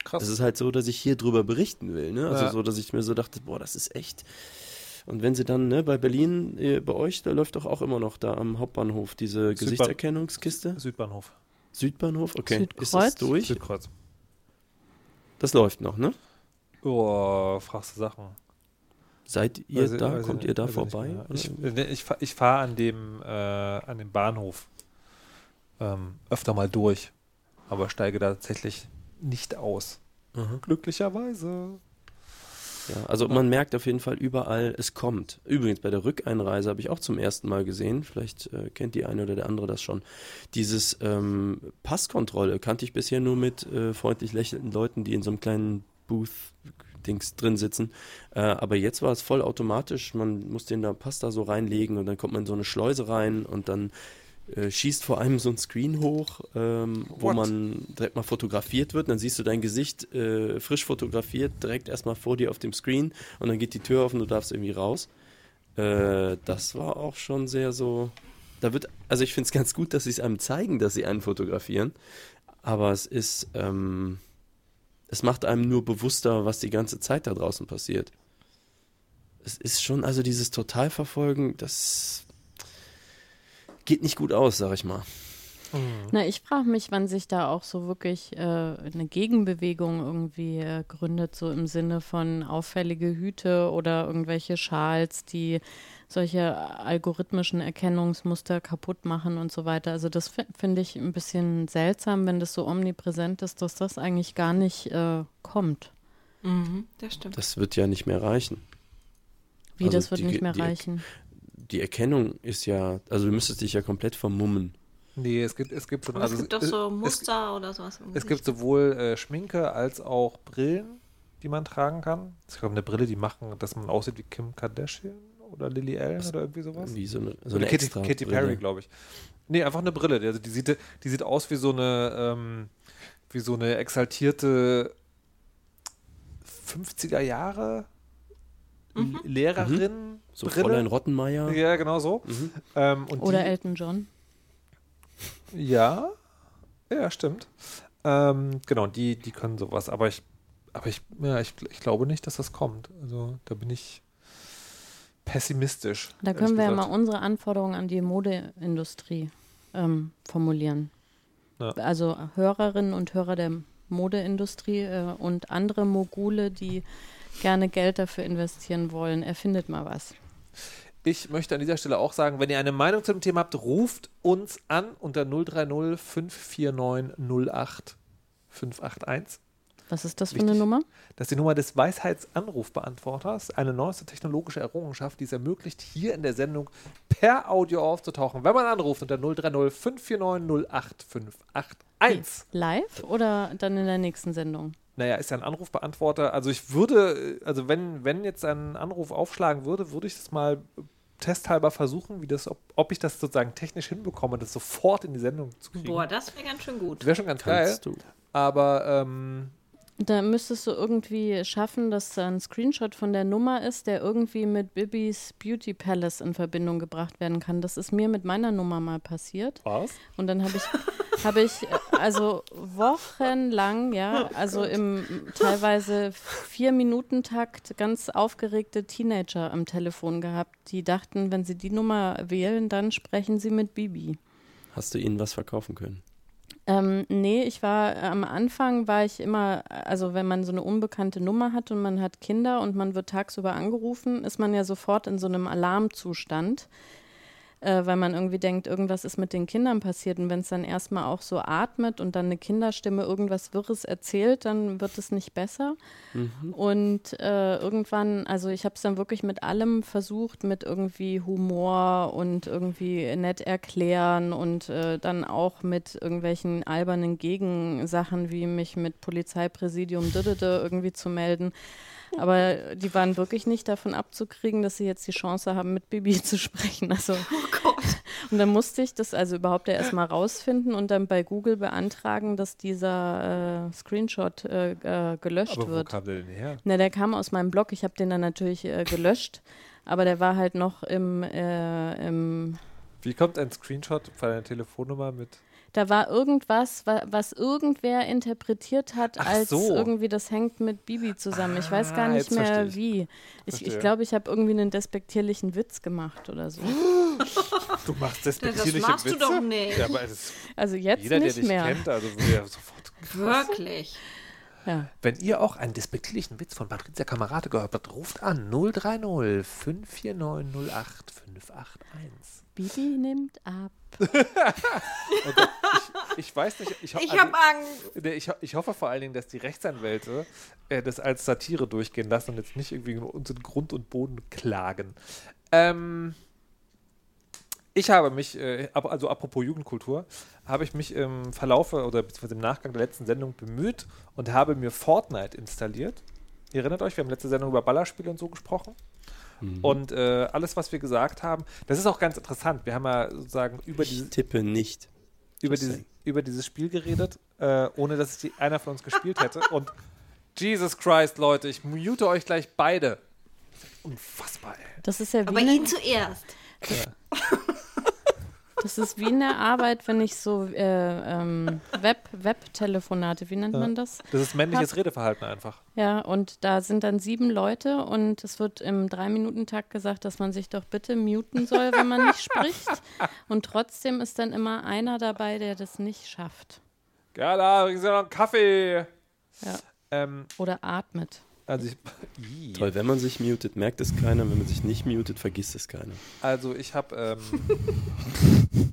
A: Krass.
D: Es ist halt so, dass ich hier drüber berichten will, ne? Also
A: Ja.
D: so, dass ich mir so dachte, boah, das ist echt. Und wenn sie dann, ne, bei Berlin, äh, bei euch, da läuft doch auch immer noch da am Hauptbahnhof diese
A: Südbahn-
D: Gesichtserkennungskiste.
A: Südbahnhof.
D: Südbahnhof, okay. Ist
C: Südkreuz?
D: das durch?
A: Südkreuz.
D: Das läuft noch, ne?
A: Oh, fragst du Sachen.
D: Seid ihr
A: ich-
D: da?
A: ich
D: Kommt ihr da
A: ich nicht
D: vorbei?
A: Ich, nee, ich, fahr- ich fahre an dem, äh, an dem Bahnhof ähm, öfter mal durch, aber steige da tatsächlich nicht aus.
D: Aha.
A: Glücklicherweise.
D: Ja, also man merkt auf jeden Fall überall, es kommt. Übrigens bei der Rückeinreise habe ich auch zum ersten Mal gesehen, vielleicht äh, kennt die eine oder der andere das schon. Dieses ähm, Passkontrolle kannte ich bisher nur mit äh, freundlich lächelnden Leuten, die in so einem kleinen Booth-Dings drin sitzen. Äh, aber jetzt war es voll automatisch. Man muss den da Pass da so reinlegen und dann kommt man in so eine Schleuse rein und dann äh, schießt vor allem so ein Screen hoch, ähm, wo man direkt mal fotografiert wird. Dann siehst du dein Gesicht äh, frisch fotografiert, direkt erstmal vor dir auf dem Screen und dann geht die Tür auf und du darfst irgendwie raus. Äh, das war auch schon sehr so. Da wird, also ich finde es ganz gut, dass sie es einem zeigen, dass sie einen fotografieren. Aber es ist, ähm, es macht einem nur bewusster, was die ganze Zeit da draußen passiert. Es ist schon, also dieses Totalverfolgen, das geht nicht gut aus, sag ich mal.
C: Na, ich frage mich, wann sich da auch so wirklich äh, eine Gegenbewegung irgendwie äh, gründet, so im Sinne von auffällige Hüte oder irgendwelche Schals, die solche algorithmischen Erkennungsmuster kaputt machen und so weiter. Also das fi- finde ich ein bisschen seltsam, wenn das so omnipräsent ist, dass das eigentlich gar nicht äh, kommt.
B: Mhm, das stimmt.
D: Das wird ja nicht mehr reichen.
C: Wie,
D: Also
C: das wird
D: die-
C: nicht mehr
D: die-
C: reichen.
D: Die Erkennung ist ja, also du müsstest dich ja komplett vermummen.
A: Nee, es gibt, es gibt so
B: Aber es
A: also
B: gibt doch
A: es-
B: so
A: es-
B: Muster oder sowas. im
A: Es gibt sowohl äh, Schminke als auch Brillen, die man tragen kann. Ich glaube, eine Brille, die machen, dass man aussieht wie Kim Kardashian oder Lily Allen oder irgendwie sowas.
D: Wie so eine, so
A: oder
D: eine
A: Katy,
D: extra
A: Katy. Perry, glaube ich. Nee, einfach eine Brille. Also die sieht, die sieht aus wie so eine, ähm, wie so eine exaltierte 50er Jahre Lehrerin.
D: Mhm. So
A: Brille.
D: Fräulein Rottenmeier.
A: Ja, genau so.
D: Mhm.
A: Ähm, und
C: Oder
A: die,
C: Elton John.
A: Ja, ja, stimmt. Ähm, genau, die, die können sowas, aber ich, aber ich, ja, ich, ich glaube nicht, dass das kommt. Also da bin ich pessimistisch.
C: Da können wir ja mal unsere Anforderungen an die Modeindustrie ähm, formulieren.
A: Ja.
C: Also Hörerinnen und Hörer der Modeindustrie äh, und andere Mogule, die gerne Geld dafür investieren wollen, erfindet mal was.
A: Ich möchte an dieser Stelle auch sagen, wenn ihr eine Meinung zu dem Thema habt, ruft uns an unter 030 549 08 581.
C: Was ist das für
A: Wichtig.
C: eine Nummer?
A: Das ist die Nummer des Weisheitsanrufbeantworters, eine neueste technologische Errungenschaft, die es ermöglicht, hier in der Sendung per Audio aufzutauchen, wenn man anruft unter 030 549 08 581.
C: Live oder dann in der nächsten Sendung?
A: Naja, ist ja ein Anrufbeantworter. Also ich würde, also wenn, wenn jetzt ein Anruf aufschlagen würde, würde ich das mal testhalber versuchen, wie das, ob, ob ich das sozusagen technisch hinbekomme, das sofort in die Sendung zu kriegen.
B: Boah, das wäre ganz schön gut.
A: Wäre schon ganz geil.
D: Kannst du.
A: Aber ähm,
C: Da müsstest du irgendwie schaffen, dass da ein Screenshot von der Nummer ist, der irgendwie mit Bibis Beauty Palace in Verbindung gebracht werden kann. Das ist mir mit meiner Nummer mal passiert.
A: was?
C: Und dann habe ich, habe ich also wochenlang, ja, also im teilweise vier Minuten Takt ganz aufgeregte Teenager am Telefon gehabt, die dachten, wenn sie die Nummer wählen, dann sprechen sie mit Bibi.
D: Hast du ihnen was verkaufen können?
C: Ähm, nee, ich war am Anfang war ich immer, also wenn man so eine unbekannte Nummer hat und man hat Kinder und man wird tagsüber angerufen, ist man ja sofort in so einem Alarmzustand, äh, weil man irgendwie denkt, irgendwas ist mit den Kindern passiert. Und wenn es dann erstmal auch so atmet und dann eine Kinderstimme irgendwas Wirres erzählt, dann wird es nicht besser. Und äh, irgendwann, also ich habe es dann wirklich mit allem versucht, mit irgendwie Humor und irgendwie nett erklären und äh, dann auch mit irgendwelchen albernen Gegensachen, wie mich mit Polizeipräsidium irgendwie zu melden. Aber die waren wirklich nicht davon abzukriegen, dass sie jetzt die Chance haben, mit Bibi zu sprechen. Also, und dann musste ich das also überhaupt ja erstmal rausfinden und dann bei Google beantragen, dass dieser äh, Screenshot äh, äh, gelöscht
A: Aber wo
C: wird.
A: kam der denn her?
C: Na, der kam aus meinem Blog. Ich habe den dann natürlich äh, gelöscht, aber der war halt noch im, äh, im
A: Wie kommt ein Screenshot von einer Telefonnummer mit?
C: Da war irgendwas, wa was irgendwer interpretiert hat,
A: Ach
C: als
A: so.
C: irgendwie das hängt mit Bibi zusammen. ich weiß gar
A: Ah,
C: nicht
A: verstehe
C: mehr
A: ich.
C: wie. Ich ich
A: Verstehe.
C: glaube, ich habe irgendwie einen despektierlichen Witz gemacht oder so.
A: Du machst
B: Das
A: despektierliche
B: machst du
A: Witze?
B: doch nicht.
A: Ja, aber das,
C: Also jetzt
A: jeder, der
C: nicht
A: dich
C: mehr.
A: kennt, also würde ja sofort.
B: Wirklich.
C: Ja.
A: Wenn ihr auch einen despektierlichen Witz von Patricia Kamerate gehört habt, ruft an 030 549 08 581.
C: Bibi nimmt ab.
A: Ich weiß nicht, ich, ho-
B: Ich
A: also-
B: habe Angst.
A: Nee, Ich, ho- ich hoffe vor allen Dingen, dass die Rechtsanwälte äh, das als Satire durchgehen lassen und jetzt nicht irgendwie uns in Grund und Boden klagen. Ähm, ich habe mich, äh, also apropos Jugendkultur, habe ich mich im Verlaufe oder beziehungsweise im Nachgang der letzten Sendung bemüht und habe mir Fortnite installiert. Ihr erinnert euch, wir haben letzte Sendung über Ballerspiele und so gesprochen. Und äh, alles, was wir gesagt haben, das ist auch ganz interessant. Wir haben ja sozusagen über, diese,
D: Ich tippe nicht.
A: über,
D: saying.
A: über dieses Spiel geredet, äh, ohne dass es die, einer von uns gespielt hätte. Und Jesus Christ, Leute, ich mute euch gleich beide. Unfassbar, ey.
C: Das ist ja
B: Aber
C: wie eine,
B: ihn zuerst.
C: das ist wie in der Arbeit, wenn ich so äh, ähm, Web, Web-Telefonate, wie nennt man das?
A: Das ist männliches Redeverhalten einfach.
C: Ja, und da sind dann sieben Leute und es wird im Drei-Minuten-Takt gesagt, dass man sich doch bitte muten soll, wenn man nicht spricht. Und trotzdem ist dann immer einer dabei, der das nicht schafft.
A: Gerda, bringen Sie noch einen Kaffee.
C: Ja.
A: Ähm,
C: Oder atmet.
A: Also ich.
D: Toll, wenn man sich mutet, merkt es keiner. Wenn man sich nicht mutet, vergisst es keiner.
A: also ich habe ähm,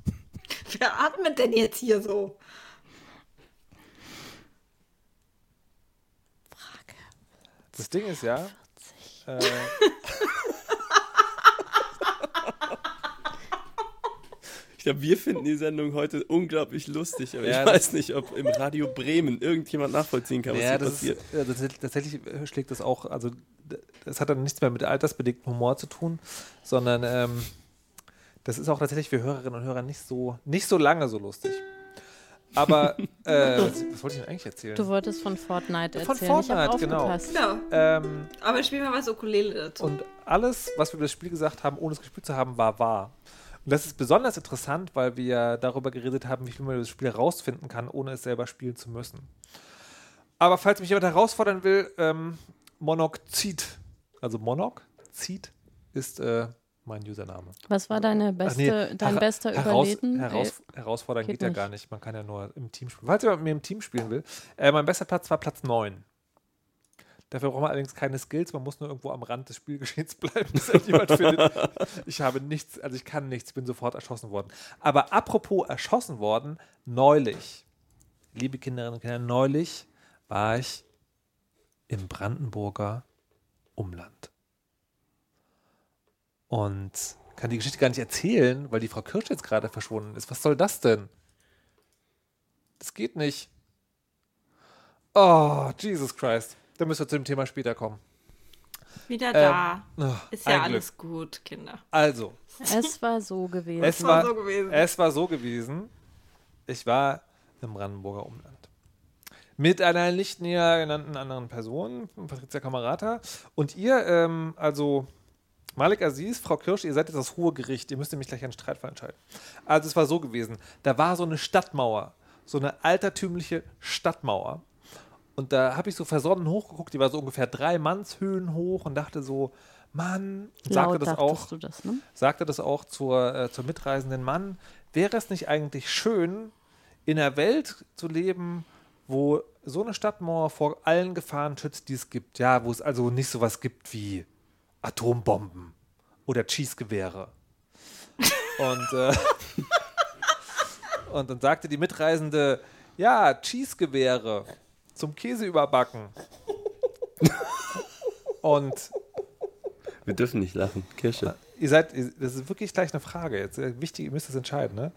B: Wer atmet denn jetzt hier so?
A: das Ding ist ja, äh,
D: glaube, wir finden die Sendung heute unglaublich lustig, aber
A: Ja,
D: ich weiß nicht, ob im Radio Bremen irgendjemand nachvollziehen kann, was
A: ja,
D: hier
A: das
D: passiert.
A: ist, ja, das, tatsächlich äh, schlägt das auch, also das hat dann nichts mehr mit altersbedingtem Humor zu tun, sondern ähm, das ist auch tatsächlich für Hörerinnen und Hörer nicht so, nicht so lange so lustig. Aber äh, was, was wollte ich denn eigentlich erzählen?
C: Du wolltest von Fortnite
A: Von
C: erzählen. ich habe
A: Fortnite, genau.
B: Genau.
A: ähm,
B: Aber spiel mal was Ukulele dazu.
A: Und alles, was wir über das Spiel gesagt haben, ohne es gespielt zu haben, war wahr. Und das ist besonders interessant, weil wir darüber geredet haben, wie viel man über das Spiel herausfinden kann, ohne es selber spielen zu müssen. Aber falls mich jemand herausfordern will, ähm, Monokzid, also Monokzid ist äh, mein Username.
C: Was war deine beste,
A: nee,
C: dein bester
A: heraus,
C: Überleben?
A: Heraus, herausfordern
C: geht
A: geht, ja gar nicht. Man kann ja nur im Team spielen. Falls jemand mit mir im Team spielen will, äh, mein bester Platz war Platz 9. Dafür braucht man allerdings keine Skills, man muss nur irgendwo am Rand des Spielgeschehens bleiben, bis jemand findet. Ich habe nichts, also ich kann nichts, bin sofort erschossen worden. Aber apropos erschossen worden, neulich, liebe Kinderinnen und Kinder, neulich war ich im Brandenburger Umland. Und kann die Geschichte gar nicht erzählen, weil die Frau Kirsch jetzt gerade verschwunden ist. Was soll das denn? Das geht nicht. Oh, Jesus Christ. Da müssen wir zu dem Thema später kommen.
B: Wieder
A: Ähm,
B: da.
A: Oh,
B: Ist ja alles gut, Kinder.
A: Also,
C: Es war so gewesen.
A: es
B: war
A: war,
B: so gewesen.
A: es war so gewesen, ich war im Brandenburger Umland. Mit einer nicht näher genannten anderen Person, Patricia Kamerata. Und ihr, ähm, also Malik Aziz, Frau Kirsch, ihr seid jetzt das hohe Gericht, ihr müsst nämlich gleich einen Streitfall entscheiden. Also es war so gewesen, da war so eine Stadtmauer, so eine altertümliche Stadtmauer. Und da habe ich so versonnen hochgeguckt, die war so ungefähr drei Mannshöhen hoch und dachte so, Mann, sagte das auch,
C: das, ne?
A: sagte das auch zur, äh, zur mitreisenden Mann, wäre es nicht eigentlich schön, in einer Welt zu leben, wo so eine Stadtmauer vor allen Gefahren schützt, die es gibt. Ja, wo es also nicht sowas gibt wie Atombomben oder Cheesegewehre. Und, äh, und dann sagte die Mitreisende, ja, Cheesegewehre zum Käse überbacken. und
D: Wir dürfen nicht lachen. Kirsche.
A: ihr seid, das ist wirklich gleich eine Frage jetzt. Äh, Wichtig, ihr müsst es entscheiden, ne?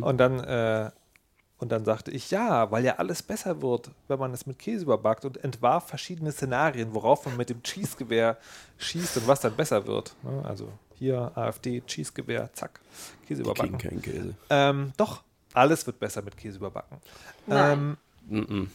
A: Und dann, äh, und dann sagte ich, ja, weil ja alles besser wird, wenn man es mit Käse überbackt und entwarf verschiedene Szenarien, worauf man mit dem Cheesegewehr schießt und was dann besser wird. Ne? Also hier AfD, Cheesegewehr, zack, Käse
D: Die
A: überbacken.
D: keinen Käse.
A: Ähm, doch, alles wird besser mit Käse überbacken.
B: Nein.
A: Ähm.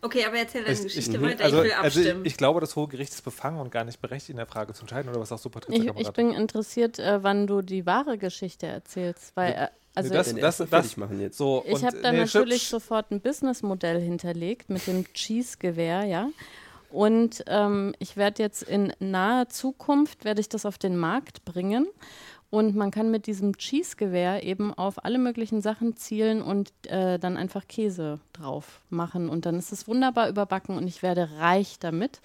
B: Okay, aber erzähl deine
A: ich,
B: Geschichte
A: ich,
B: weiter.
A: also,
B: ich will
A: also
B: abstimmen.
A: ich, ich glaube, das Hohe Gericht ist befangen und gar nicht berechtigt, in der Frage zu entscheiden, oder was sagst du, Patricia
C: Ich, ich bin interessiert, äh, wann du die wahre Geschichte erzählst, weil äh, also
A: das-
D: Den
A: das-
D: ersten
A: das-
D: fertig machen jetzt.
A: So,
C: ich habe dann
A: nee,
C: natürlich
A: stopp,
C: sofort ein Businessmodell hinterlegt mit dem Cheese-Gewehr, ja. Und ähm, ich werde jetzt in naher Zukunft werde ich das auf den Markt bringen. Und man kann mit diesem Cheese-Gewehr eben auf alle möglichen Sachen zielen und äh, dann einfach Käse drauf machen. Und dann ist es wunderbar überbacken und ich werde reich damit.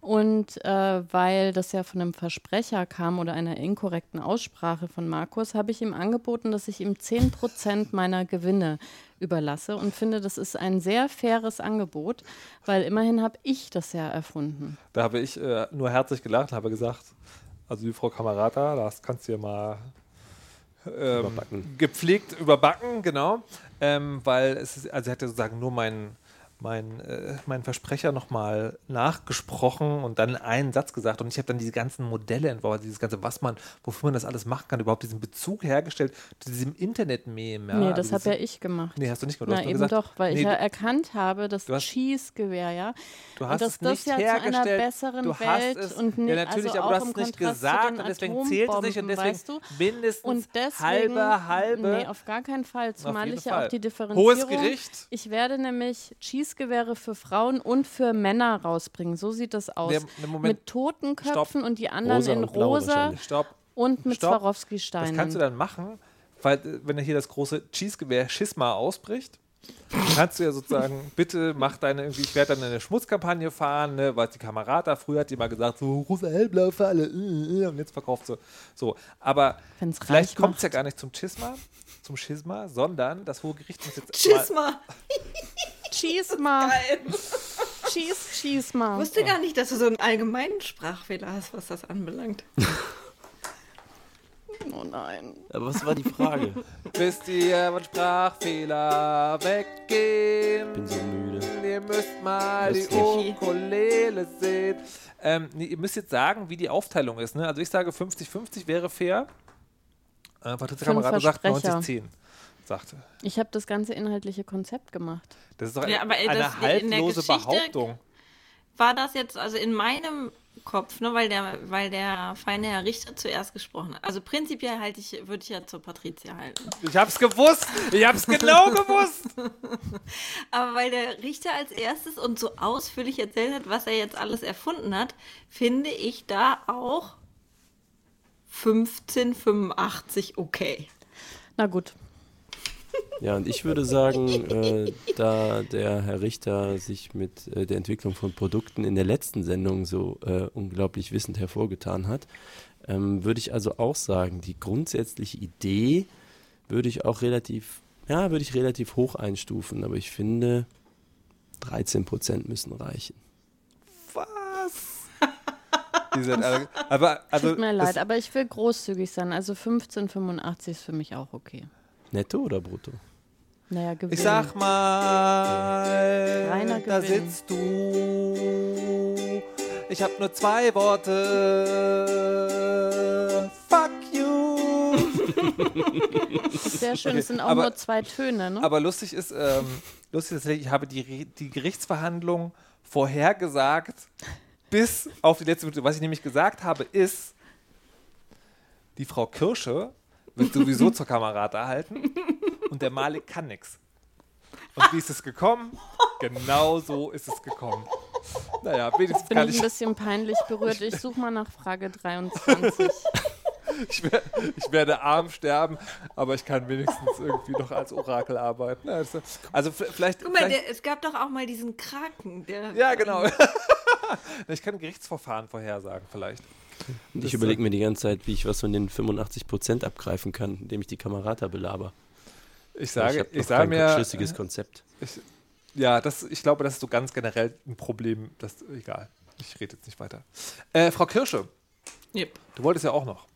C: Und äh, weil das ja von einem Versprecher kam oder einer inkorrekten Aussprache von Markus, habe ich ihm angeboten, dass ich ihm 10% meiner Gewinne überlasse und finde, das ist ein sehr faires Angebot, weil immerhin habe ich das ja erfunden.
A: Da habe ich äh, nur herzlich gelacht habe gesagt, also die Frau Kamerata, das kannst du ja mal ähm,
D: Überbacken.
A: gepflegt überbacken, genau. Ähm, weil es ist, also er hat ja sozusagen nur mein, mein, äh, mein Versprecher nochmal nachgesprochen und dann einen Satz gesagt. Und ich habe dann diese ganzen Modelle entworfen, dieses ganze, was man, wofür man das alles machen kann, überhaupt diesen Bezug hergestellt zu diesem Internet-Meme. Ja,
C: nee, das
A: also
C: habe ja ich gemacht.
A: Nee, hast du nicht gemacht. Du
C: Na eben
A: gesagt,
C: doch, weil
A: nee,
C: ich ja erkannt habe, das
A: hast-
C: Schießgewehr, ja.
A: Du
C: und
A: hast
C: dass
A: es
C: das ja zu einer besseren
A: du hast
C: Welt
A: es,
C: und
A: ja
C: nicht,
A: natürlich,
C: also
A: aber du hast es nicht gesagt und deswegen zählt es nicht und deswegen
C: weißt du?
A: mindestens
C: Und deswegen,
A: halbe, halbe.
C: Nee, auf gar keinen Fall, zumal ich ja
A: Fall.
C: auch die Differenzierung...
A: Hohes Gericht.
C: Ich werde nämlich Schießgewehre für Frauen und für Männer rausbringen. So sieht das aus.
A: Nee, Moment.
C: Mit toten Köpfen und die anderen
D: Rosa
C: in
D: und
C: rosa und mit
A: Stopp. Das
C: Swarovski-Steinen.
A: kannst du dann machen, weil äh, wenn hier das große Cheesegewehr Schisma ausbricht, kannst du ja sozusagen, bitte mach deine irgendwie, ich werde dann eine Schmutzkampagne fahren, ne, weil die Kamerata, früher hat die mal gesagt, so rosa, hellblau für alle, äh, äh, und jetzt verkauft sie. So, aber
C: Wenn's
A: vielleicht kommt es ja gar nicht zum Schisma, zum Schisma, sondern das Hohe Gericht muss jetzt
B: Tschüss
A: mal,
B: mal.
C: Schieß, schieß mal.
B: Ich wusste gar nicht, dass du so einen allgemeinen Sprachfehler hast, was das anbelangt.
C: Oh nein.
D: Aber was war die Frage?
A: wisst ihr, wann Sprachfehler weggehen?
D: bin so müde.
A: Ihr müsst mal die. Ukulele sehen. Ähm, nee, ihr müsst jetzt sagen, wie die Aufteilung ist. Ne? Also ich sage 50-50 wäre fair. Äh, Patricia
C: Fünf
A: Kamerad sagt
C: Versprecher.
A: 90-10. Sagte.
C: Ich habe das ganze inhaltliche Konzept gemacht.
A: Das ist doch eine,
B: Ja, aber, ey,
A: eine
B: das- in der
A: haltlose
B: Geschichte-
A: Behauptung.
B: War das jetzt also in meinem Kopf, ne, weil der, weil der feine Herr Richter zuerst gesprochen hat. Also prinzipiell halte ich, würde ich ja zur Patricia halten.
A: Ich hab's gewusst. Ich hab's genau gewusst.
B: Aber weil der Richter als erstes und so ausführlich erzählt hat, was er jetzt alles erfunden hat, finde ich da auch 1585 okay.
C: Na gut.
D: Ja, und ich würde sagen, äh, da der Herr Richter sich mit äh, der Entwicklung von Produkten in der letzten Sendung so äh, unglaublich wissend hervorgetan hat, ähm, würde ich also auch sagen, die grundsätzliche Idee würde ich auch relativ, ja, würde ich relativ hoch einstufen, aber ich finde, 13 Prozent müssen reichen.
A: Was? Alle, aber also
C: Tut mir leid, aber ich will großzügig sein. Also 1585 ist für mich auch okay.
D: Netto oder brutto?
C: Naja, Gewinn.
A: Ich sag mal,
C: Reiner
A: da sitzt du. Ich hab nur zwei Worte. Fuck you.
C: Sehr schön,
A: Okay,
C: es sind auch
A: aber-
C: nur zwei Töne, ne?
A: Aber lustig ist, ähm, lustig ist, ich habe die, die Gerichtsverhandlung vorhergesagt bis auf die letzte Minute. Was ich nämlich gesagt habe, ist, die Frau Kirsche wird sowieso zur Kamerad erhalten und der Malik kann nix. Und wie ist es gekommen? Genau so ist es gekommen. Naja, wenigstens
C: Bin
A: kann
C: ich ein bisschen peinlich berührt. Ich suche mal nach Frage 23.
A: ich, wer- ich werde arm sterben, aber ich kann wenigstens irgendwie noch als Orakel arbeiten. Also v- vielleicht,
B: Guck mal,
A: vielleicht
B: der, es gab doch auch mal diesen Kraken, der.
A: Ja, genau. ich kann Gerichtsverfahren vorhersagen, vielleicht.
D: Und ich überlege mir die ganze Zeit, wie ich was von den 85 Prozent abgreifen kann, indem ich die Kamerata belaber.
A: Ich sage, ich,
D: noch
A: sage
D: kein
A: mir,
D: schlüssiges Konzept.
A: ich, ja, das, ich glaube, das ist so ganz generell ein Problem. Das, egal, ich rede jetzt nicht weiter. Äh, Frau Kirsche,
B: Yep.
A: du wolltest ja auch noch.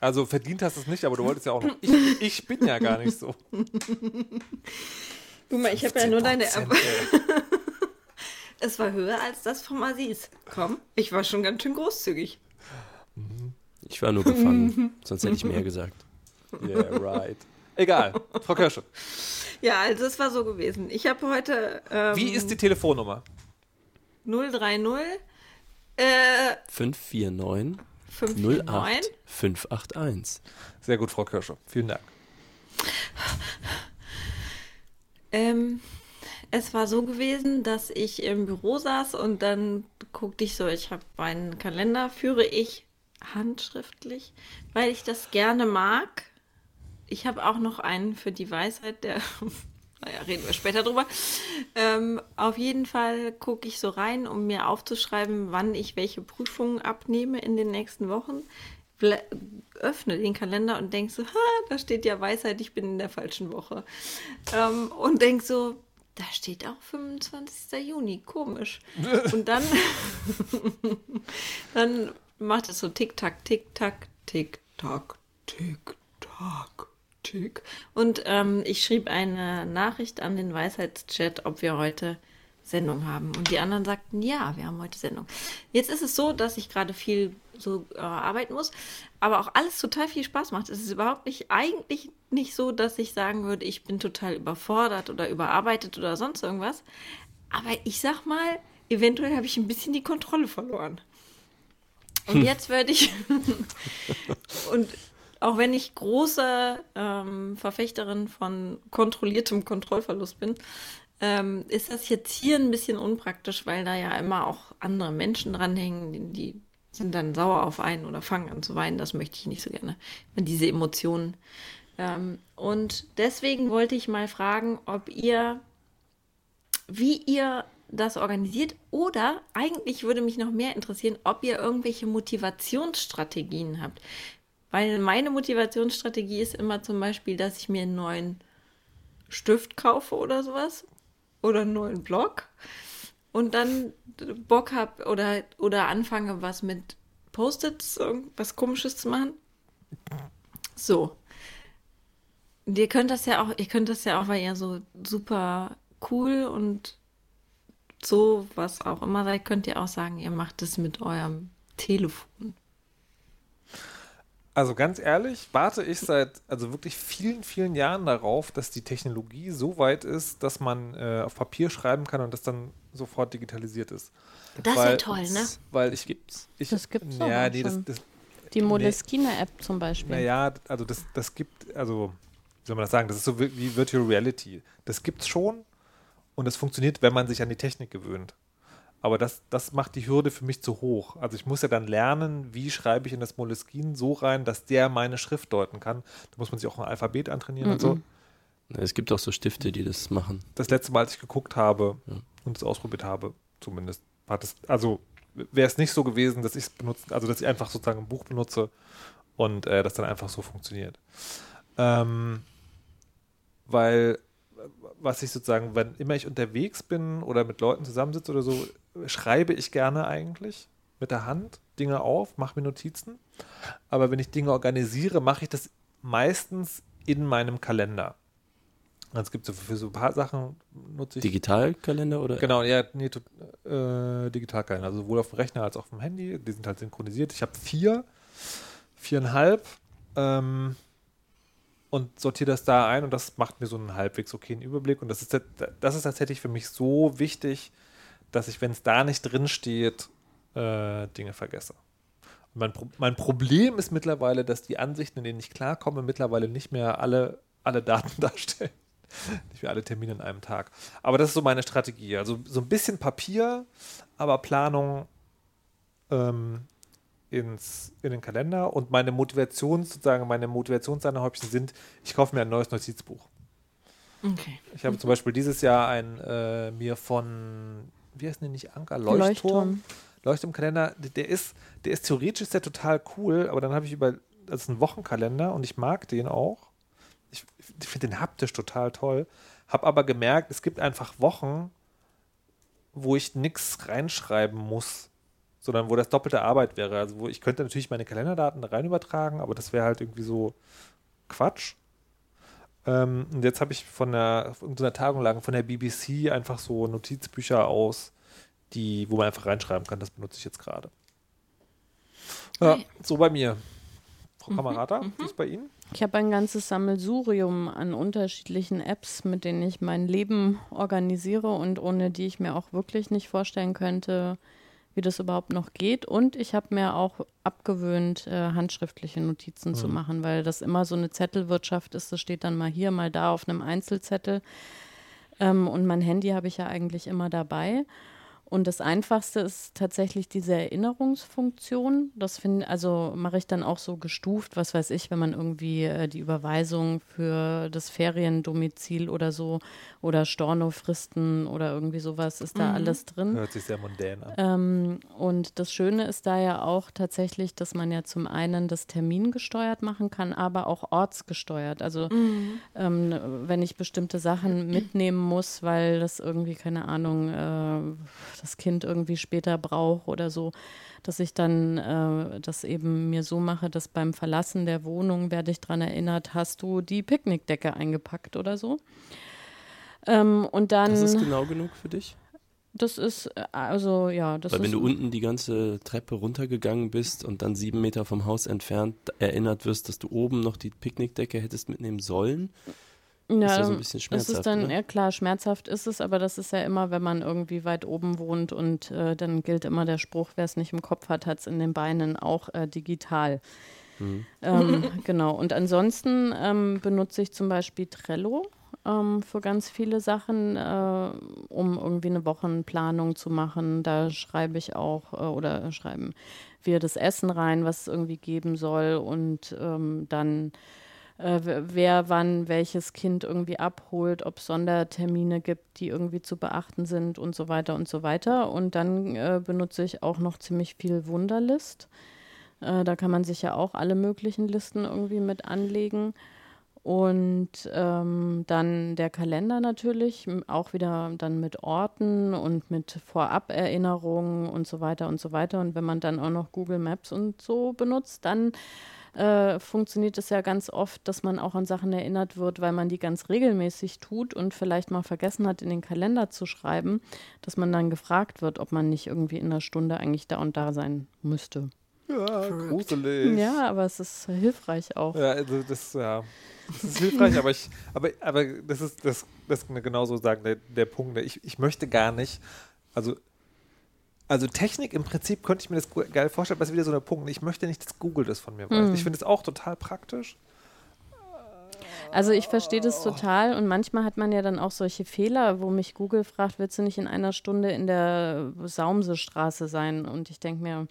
A: Also verdient hast du es nicht, aber du wolltest ja auch noch. Ich, ich bin ja gar nicht so.
B: Guck mal, ich habe ja nur deine.
A: 10%, ey.
B: Es war höher als das vom Aziz. Komm, ich war schon ganz schön großzügig.
D: Ich war nur gefangen, sonst hätte ich mehr gesagt.
A: Yeah, right. Egal, Frau Kirsche.
B: Ja, also es war so gewesen. Ich habe heute ähm,
A: Wie ist die Telefonnummer?
B: 030 äh,
D: 549
B: 549
D: 08 581.
A: Sehr gut, Frau Kirsche. Vielen Dank.
B: Ähm, es war so gewesen, dass ich im Büro saß und dann guckte ich so, ich habe meinen Kalender, führe ich handschriftlich, weil ich das gerne mag. Ich habe auch noch einen für die Weisheit, der, naja, reden wir später drüber. Ähm, auf jeden Fall gucke ich so rein, um mir aufzuschreiben, wann ich welche Prüfungen abnehme in den nächsten Wochen. Ble- Öffne den Kalender und denk so, ha, da steht ja Weisheit, ich bin in der falschen Woche. Ähm, und denk so, da steht auch 25. Juni, komisch. Und dann, dann macht es so Tick-Tack, Tick-Tack, Tick-Tack, Tick-Tack, Tick. Und ähm, ich schrieb eine Nachricht an den Weisheitschat, ob wir heute Sendung haben. Und die anderen sagten, ja, wir haben heute Sendung. Jetzt ist es so, dass ich gerade viel so äh, arbeiten muss, aber auch alles total viel Spaß macht. Es ist überhaupt nicht, eigentlich nicht so, dass ich sagen würde, ich bin total überfordert oder überarbeitet oder sonst irgendwas. Aber ich sag mal, eventuell habe ich ein bisschen die Kontrolle verloren. Und jetzt werde ich, und auch wenn ich große ähm, Verfechterin von kontrolliertem Kontrollverlust bin, ähm, ist das jetzt hier ein bisschen unpraktisch, weil da ja immer auch andere Menschen dranhängen, die, sind dann sauer auf einen oder fangen an zu weinen. Das möchte ich nicht so gerne. Diese Emotionen. Ähm, und deswegen wollte ich mal fragen, ob ihr, wie ihr das organisiert oder eigentlich würde mich noch mehr interessieren, ob ihr irgendwelche Motivationsstrategien habt. Weil meine Motivationsstrategie ist immer zum Beispiel, dass ich mir einen neuen Stift kaufe oder sowas oder einen neuen Blog und dann Bock habe oder, oder anfange, was mit Post-its, irgendwas komisches zu machen. So. Ihr könnt das ja auch, ihr könnt das ja auch, weil ihr so super cool und so, was auch immer seid, könnt ihr auch sagen, ihr macht es mit eurem Telefon.
A: Also ganz ehrlich, warte ich seit also wirklich vielen, vielen Jahren darauf, dass die Technologie so weit ist, dass man äh, auf Papier schreiben kann und das dann sofort digitalisiert ist.
B: Das ist ja toll, ne?
A: Weil ich gibt's. Ich,
C: Das gibt's
A: ja,
C: auch
A: nee, das, das,
C: Die Moleskine-App zum Beispiel.
A: Naja, also das, das gibt, also, wie soll man das sagen, das ist so wie wie Virtual Reality. Das gibt's schon und das funktioniert, wenn man sich an die Technik gewöhnt. Aber das, das macht die Hürde für mich zu hoch. Also ich muss ja dann lernen, wie schreibe ich in das Moleskine so rein, dass der meine Schrift deuten kann. Da muss man sich auch ein Alphabet antrainieren und so.
D: Es gibt auch so Stifte, die das machen.
A: Das letzte Mal, als ich geguckt habe und es ausprobiert habe, zumindest, hat es, also wäre es nicht so gewesen, dass ich es benutze, also dass ich einfach sozusagen ein Buch benutze und äh, das dann einfach so funktioniert. Ähm, weil was ich sozusagen, wenn immer ich unterwegs bin oder mit Leuten zusammensitze oder so, schreibe ich gerne eigentlich mit der Hand Dinge auf, mache mir Notizen. Aber wenn ich Dinge organisiere, mache ich das meistens in meinem Kalender. Also Es gibt so für so ein paar Sachen nutze ich.
D: Digitalkalender oder?
A: Genau, ja, nee, äh, Digitalkalender. Also sowohl auf dem Rechner als auch auf dem Handy. Die sind halt synchronisiert. Ich habe vier, viereinhalb ähm, und sortiere das da ein und das macht mir so einen halbwegs okayen Überblick. Und das ist, das ist tatsächlich für mich so wichtig, dass ich, wenn es da nicht drin steht, äh, Dinge vergesse. Mein, Pro mein Problem ist mittlerweile, dass die Ansichten, in denen ich klarkomme, mittlerweile nicht mehr alle, alle Daten darstellen. Nicht mehr alle Termine in einem Tag. Aber das ist so meine Strategie. Also so ein bisschen Papier, aber Planung ähm, ins, in den Kalender. Und meine Motivation, sozusagen, meine Motivationssahnehäubchen sind, ich kaufe mir ein neues Notizbuch.
B: Okay.
A: Ich habe zum Beispiel dieses Jahr ein äh, mir von, wie heißt denn nicht Anker? Leuchtturm.
C: Leuchtturm.
A: Leuchtturmkalender, der- der ist, der ist theoretisch ist der total cool, aber dann habe ich über, das ist ein Wochenkalender und ich mag den auch. Ich, ich finde den haptisch total toll. Habe aber gemerkt, es gibt einfach Wochen, wo ich nichts reinschreiben muss, sondern wo das doppelte Arbeit wäre. Also wo ich könnte natürlich meine Kalenderdaten da rein übertragen, aber das wäre halt irgendwie so Quatsch. Ähm, und jetzt habe ich von der, irgendeiner Tagung lagen von der BBC einfach so Notizbücher aus, die, wo man einfach reinschreiben kann. Das benutze ich jetzt gerade. Ja,
B: Okay.
A: so bei mir. Frau Kamerata, wie ist bei Ihnen?
C: Ich habe ein ganzes Sammelsurium an unterschiedlichen Apps, mit denen ich mein Leben organisiere und ohne die ich mir auch wirklich nicht vorstellen könnte, wie das überhaupt noch geht. Und ich habe mir auch abgewöhnt, äh, handschriftliche Notizen zu machen, weil das immer so eine Zettelwirtschaft ist. Das steht dann mal hier, mal da auf einem Einzelzettel. Ähm, und mein Handy habe ich ja eigentlich immer dabei. Und das Einfachste ist tatsächlich diese Erinnerungsfunktion. Das finde, also mache ich dann auch so gestuft, was weiß ich, wenn man irgendwie äh, die Überweisung für das Feriendomizil oder so oder Stornofristen oder irgendwie sowas ist da alles drin.
A: Hört sich sehr mondän an.
C: Ähm, und das Schöne ist da ja auch tatsächlich, dass man ja zum einen das Termin gesteuert machen kann, aber auch ortsgesteuert. Also ähm, wenn ich bestimmte Sachen mitnehmen muss, weil das irgendwie, keine Ahnung, äh, das Kind irgendwie später braucht oder so, dass ich dann äh, das eben mir so mache, dass beim Verlassen der Wohnung werde ich daran erinnert, hast du die Picknickdecke eingepackt oder so. Ähm, und dann
D: Das ist genau genug für dich?
C: Das ist, äh, also ja, das
D: Weil
C: ist.
D: wenn du unten die ganze Treppe runtergegangen bist und dann sieben Meter vom Haus entfernt erinnert wirst, dass du oben noch die Picknickdecke hättest mitnehmen sollen,
C: ja,
D: ist ja so ein bisschen
C: das
D: schmerzhaft.
C: ist dann,
D: ne?
C: ja klar, schmerzhaft ist es, aber das ist ja immer, wenn man irgendwie weit oben wohnt und äh, dann gilt immer der Spruch, wer es nicht im Kopf hat, hat es in den Beinen auch äh, digital.
D: Mhm.
C: Ähm, genau. Und ansonsten ähm, benutze ich zum Beispiel Trello ähm, für ganz viele Sachen, äh, um irgendwie eine Wochenplanung zu machen. Da schreibe ich auch äh, oder schreiben wir das Essen rein, was es irgendwie geben soll und ähm, dann äh, wer- wann welches Kind irgendwie abholt, ob es Sondertermine gibt, die irgendwie zu beachten sind und so weiter und so weiter. Und dann äh, benutze ich auch noch ziemlich viel Wunderlist. Äh, da kann man sich ja auch alle möglichen Listen irgendwie mit anlegen. Und ähm, dann der Kalender natürlich, auch wieder dann mit Orten und mit Vorab-Erinnerungen und so weiter und so weiter. Und wenn man dann auch noch Google Maps und so benutzt, dann äh, funktioniert es ja ganz oft, dass man auch an Sachen erinnert wird, weil man die ganz regelmäßig tut und vielleicht mal vergessen hat, in den Kalender zu schreiben, dass man dann gefragt wird, ob man nicht irgendwie in einer Stunde eigentlich da und da sein müsste.
A: Ja, gruselig.
C: Ja, aber es ist hilfreich auch.
A: Ja, also das, ja, das ist hilfreich, aber ich, aber, aber das ist, das, das kann man genauso sagen, der, der Punkt, ich, ich möchte gar nicht, also, also Technik im Prinzip könnte ich mir das geil vorstellen, aber das ist wieder so der Punkt, ich möchte nicht, dass Google das von mir weiß.
C: Mhm.
A: Ich finde es auch total praktisch.
C: Also ich verstehe das total und manchmal hat man ja dann auch solche Fehler, wo mich Google fragt, willst du nicht in einer Stunde in der Saumsestraße sein? Und ich denke mir,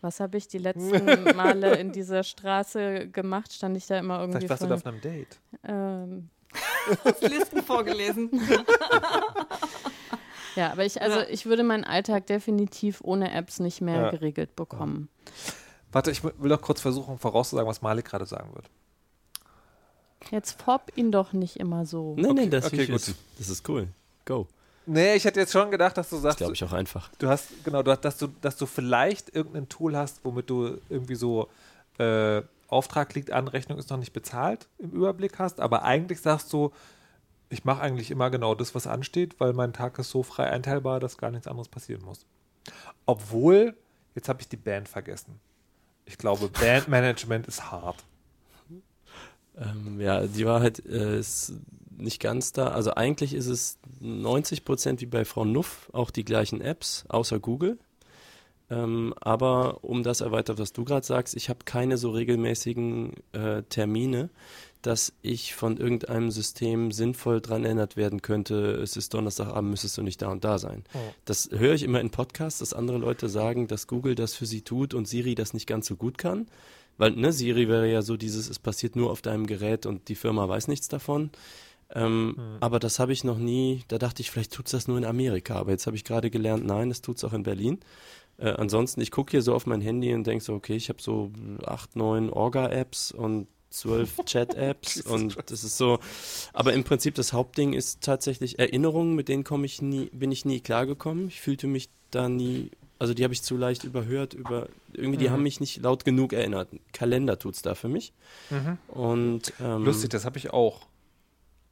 C: was habe ich die letzten Male in dieser Straße gemacht? Stand ich da immer irgendwie
A: Vielleicht warst du da
C: vor,
A: auf einem Date.
C: ähm,
B: Listen vorgelesen.
C: Ja, aber ich, also
B: Ja.
C: ich würde meinen Alltag definitiv ohne Apps nicht mehr
A: Ja.
C: geregelt bekommen.
A: Warte, ich will doch kurz versuchen, vorauszusagen, was Malik gerade sagen wird.
C: Jetzt fopp ihn doch nicht immer so.
D: Nee, nee, das,
A: okay,
D: will ich
A: gut.
D: wissen. das ist cool. Go.
A: Nee, ich hätte jetzt schon gedacht, dass du
D: Das
A: sagst,
D: glaube ich auch einfach.
A: du hast, genau, du, hast- dass du, dass du vielleicht irgendein Tool hast, womit du irgendwie so äh, Auftrag liegt an, Rechnung ist noch nicht bezahlt, im Überblick hast, aber eigentlich sagst du, ich mache eigentlich immer genau das, was ansteht, weil mein Tag ist so frei einteilbar, dass gar nichts anderes passieren muss. Obwohl, jetzt habe ich die Band vergessen. Ich glaube, Bandmanagement ist hart.
D: Ähm, ja, die Wahrheit äh, ist nicht ganz da. Also eigentlich ist es 90 Prozent wie bei Frau Nuff, auch die gleichen Apps, außer Google. Ähm, aber um das erweitert, was du gerade sagst, ich habe keine so regelmäßigen äh, Termine, dass ich von irgendeinem System sinnvoll dran erinnert werden könnte, es ist Donnerstagabend, müsstest du nicht da und da sein.
A: Oh.
D: Das höre ich immer in Podcasts, dass andere Leute sagen, dass Google das für sie tut und Siri das nicht ganz so gut kann. Weil, ne, Siri wäre ja so dieses, es passiert nur auf deinem Gerät und die Firma weiß nichts davon. Ähm, Aber das habe ich noch nie, da dachte ich, vielleicht tut's das nur in Amerika. Aber jetzt habe ich gerade gelernt, nein, es tut's auch in Berlin. Äh, ansonsten, ich gucke hier so auf mein Handy und denke so, okay, ich habe so acht, neun Orga-Apps und zwölf Chat-Apps und das ist so. Aber im Prinzip das Hauptding ist tatsächlich Erinnerungen, mit denen komme ich nie, bin ich nie klargekommen. Ich fühlte mich da nie, also die habe ich zu leicht überhört, über irgendwie, die
A: Mhm.
D: haben mich nicht laut genug erinnert. Kalender tut's da für mich. Und ähm,
A: Lustig, das habe ich auch.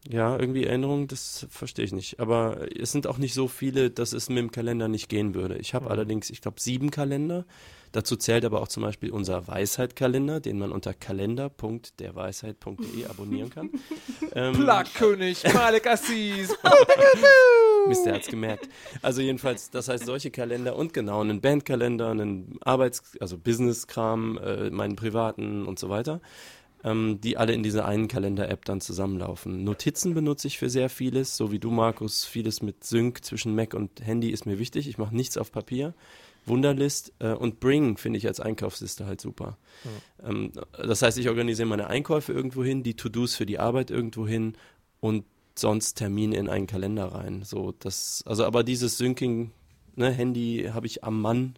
D: ja, irgendwie Erinnerungen, das verstehe ich nicht. Aber es sind auch nicht so viele, dass es mit dem Kalender nicht gehen würde. Ich habe allerdings, ich glaube, sieben Kalender. Dazu zählt aber auch zum Beispiel unser Weisheit-Kalender, den man unter kalender.derweisheit.de abonnieren kann. ähm,
A: Plagkönig, Malik Assis.
D: Mist, der hat's gemerkt. Also jedenfalls, das heißt solche Kalender und genau einen Bandkalender, einen Arbeits-, also Business-Kram, äh, meinen privaten und so weiter, ähm, die alle in dieser einen Kalender-App dann zusammenlaufen. Notizen benutze ich für sehr vieles, so wie du, Markus, vieles mit Sync zwischen Mac und Handy ist mir wichtig. Ich mache nichts auf Papier. Wunderlist äh, und Bring finde ich als Einkaufsliste halt super. Ähm, das heißt, ich organisiere meine Einkäufe irgendwo hin, die To-Dos für die Arbeit irgendwo hin und sonst Termine in einen Kalender rein. So, das, also aber dieses Syncing, ne, Handy habe ich am Mann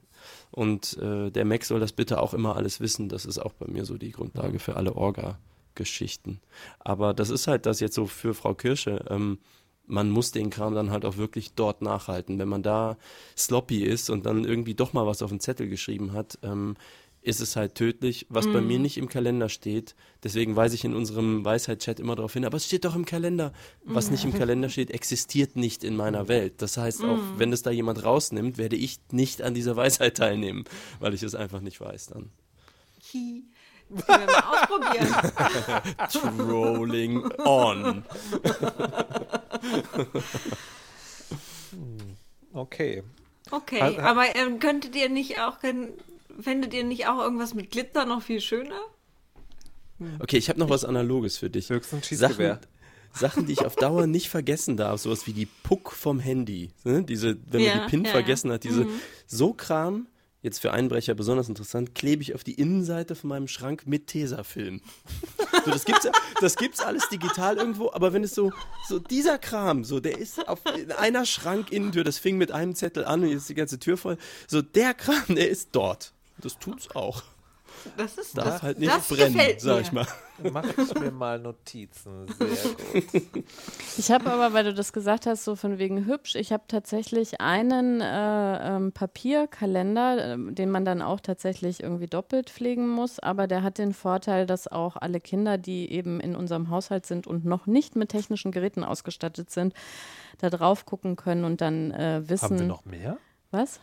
D: und äh, der Mac soll das bitte auch immer alles wissen. Das ist auch bei mir so die Grundlage für alle Orga-Geschichten. Aber das ist halt das jetzt so für Frau Kirsche. Ähm, man muss den Kram dann halt auch wirklich dort nachhalten. Wenn man da sloppy ist und dann irgendwie doch mal was auf den Zettel geschrieben hat, ähm, ist es halt tödlich, was bei mir nicht im Kalender steht. Deswegen weise ich in unserem Weisheit-Chat immer darauf hin, aber es steht doch im Kalender. Was nicht im Kalender steht, existiert nicht in meiner Welt. Das heißt, auch wenn es da jemand rausnimmt, werde ich nicht an dieser Weisheit teilnehmen, weil ich es einfach nicht weiß dann.
B: Hi. Das können wir mal ausprobieren.
D: Trolling on.
A: Okay.
B: Okay,
A: hat-
B: aber ähm, könntet ihr nicht auch, fändet ihr nicht auch irgendwas mit Glitzer noch viel schöner?
D: Okay, ich habe noch was Analoges für dich.
A: Höchstens
D: Sachen,
A: Schießgewehr.
D: Sachen, die ich auf Dauer nicht vergessen darf, sowas wie die Puck vom Handy. Ne? Diese, wenn
B: Ja,
D: man die PIN
B: ja,
D: vergessen
B: ja.
D: hat, diese so Kram, jetzt für Einbrecher besonders interessant, klebe ich auf die Innenseite von meinem Schrank mit Tesafilm. So, das gibt's, das gibt's alles digital irgendwo, aber wenn es so, so dieser Kram, so der ist auf in einer Schrankinnentür, das fing mit einem Zettel an und jetzt ist die ganze Tür voll. So der Kram, der ist dort. Das tut's auch.
B: Das ist
D: Darf
B: das,
D: halt nicht
B: das
D: brennen, sag ich mal.
A: Mache ich mir mal Notizen. Sehr gut.
C: Ich habe aber, weil du das gesagt hast, so von wegen hübsch, ich habe tatsächlich einen äh, ähm, Papierkalender, ähm, den man dann auch tatsächlich irgendwie doppelt pflegen muss, aber der hat den Vorteil, dass auch alle Kinder, die eben in unserem Haushalt sind und noch nicht mit technischen Geräten ausgestattet sind, da drauf gucken können und dann äh, wissen.
A: Haben wir noch mehr?
C: Was?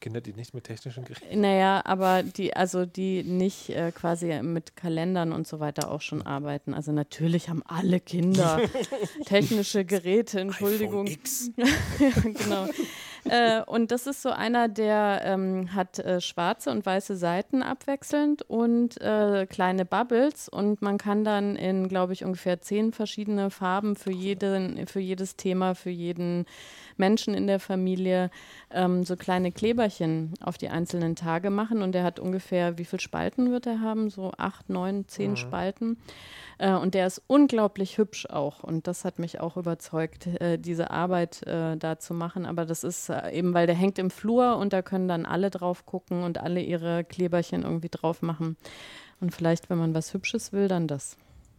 A: Kinder, die nicht mit technischen Geräten.
C: Naja, aber die, also die nicht äh, quasi mit Kalendern und so weiter auch schon arbeiten. Also natürlich haben alle Kinder technische Geräte, Entschuldigung. ja, genau. Äh, und das ist so einer, der ähm, hat äh, schwarze und weiße Seiten abwechselnd und äh, kleine Bubbles und man kann dann in, glaube ich, ungefähr zehn verschiedene Farben für, jeden, für jedes Thema, für jeden Menschen in der Familie ähm, so kleine Kleberchen auf die einzelnen Tage machen und der hat ungefähr, wie viele Spalten wird er haben? So acht, neun, zehn Spalten. Äh, und der ist unglaublich hübsch auch. Und das hat mich auch überzeugt, äh, diese Arbeit äh, da zu machen. Aber das ist äh, eben, weil der hängt im Flur und da können dann alle drauf gucken und alle ihre Kleberchen irgendwie drauf machen. Und vielleicht, wenn man was Hübsches will, dann das.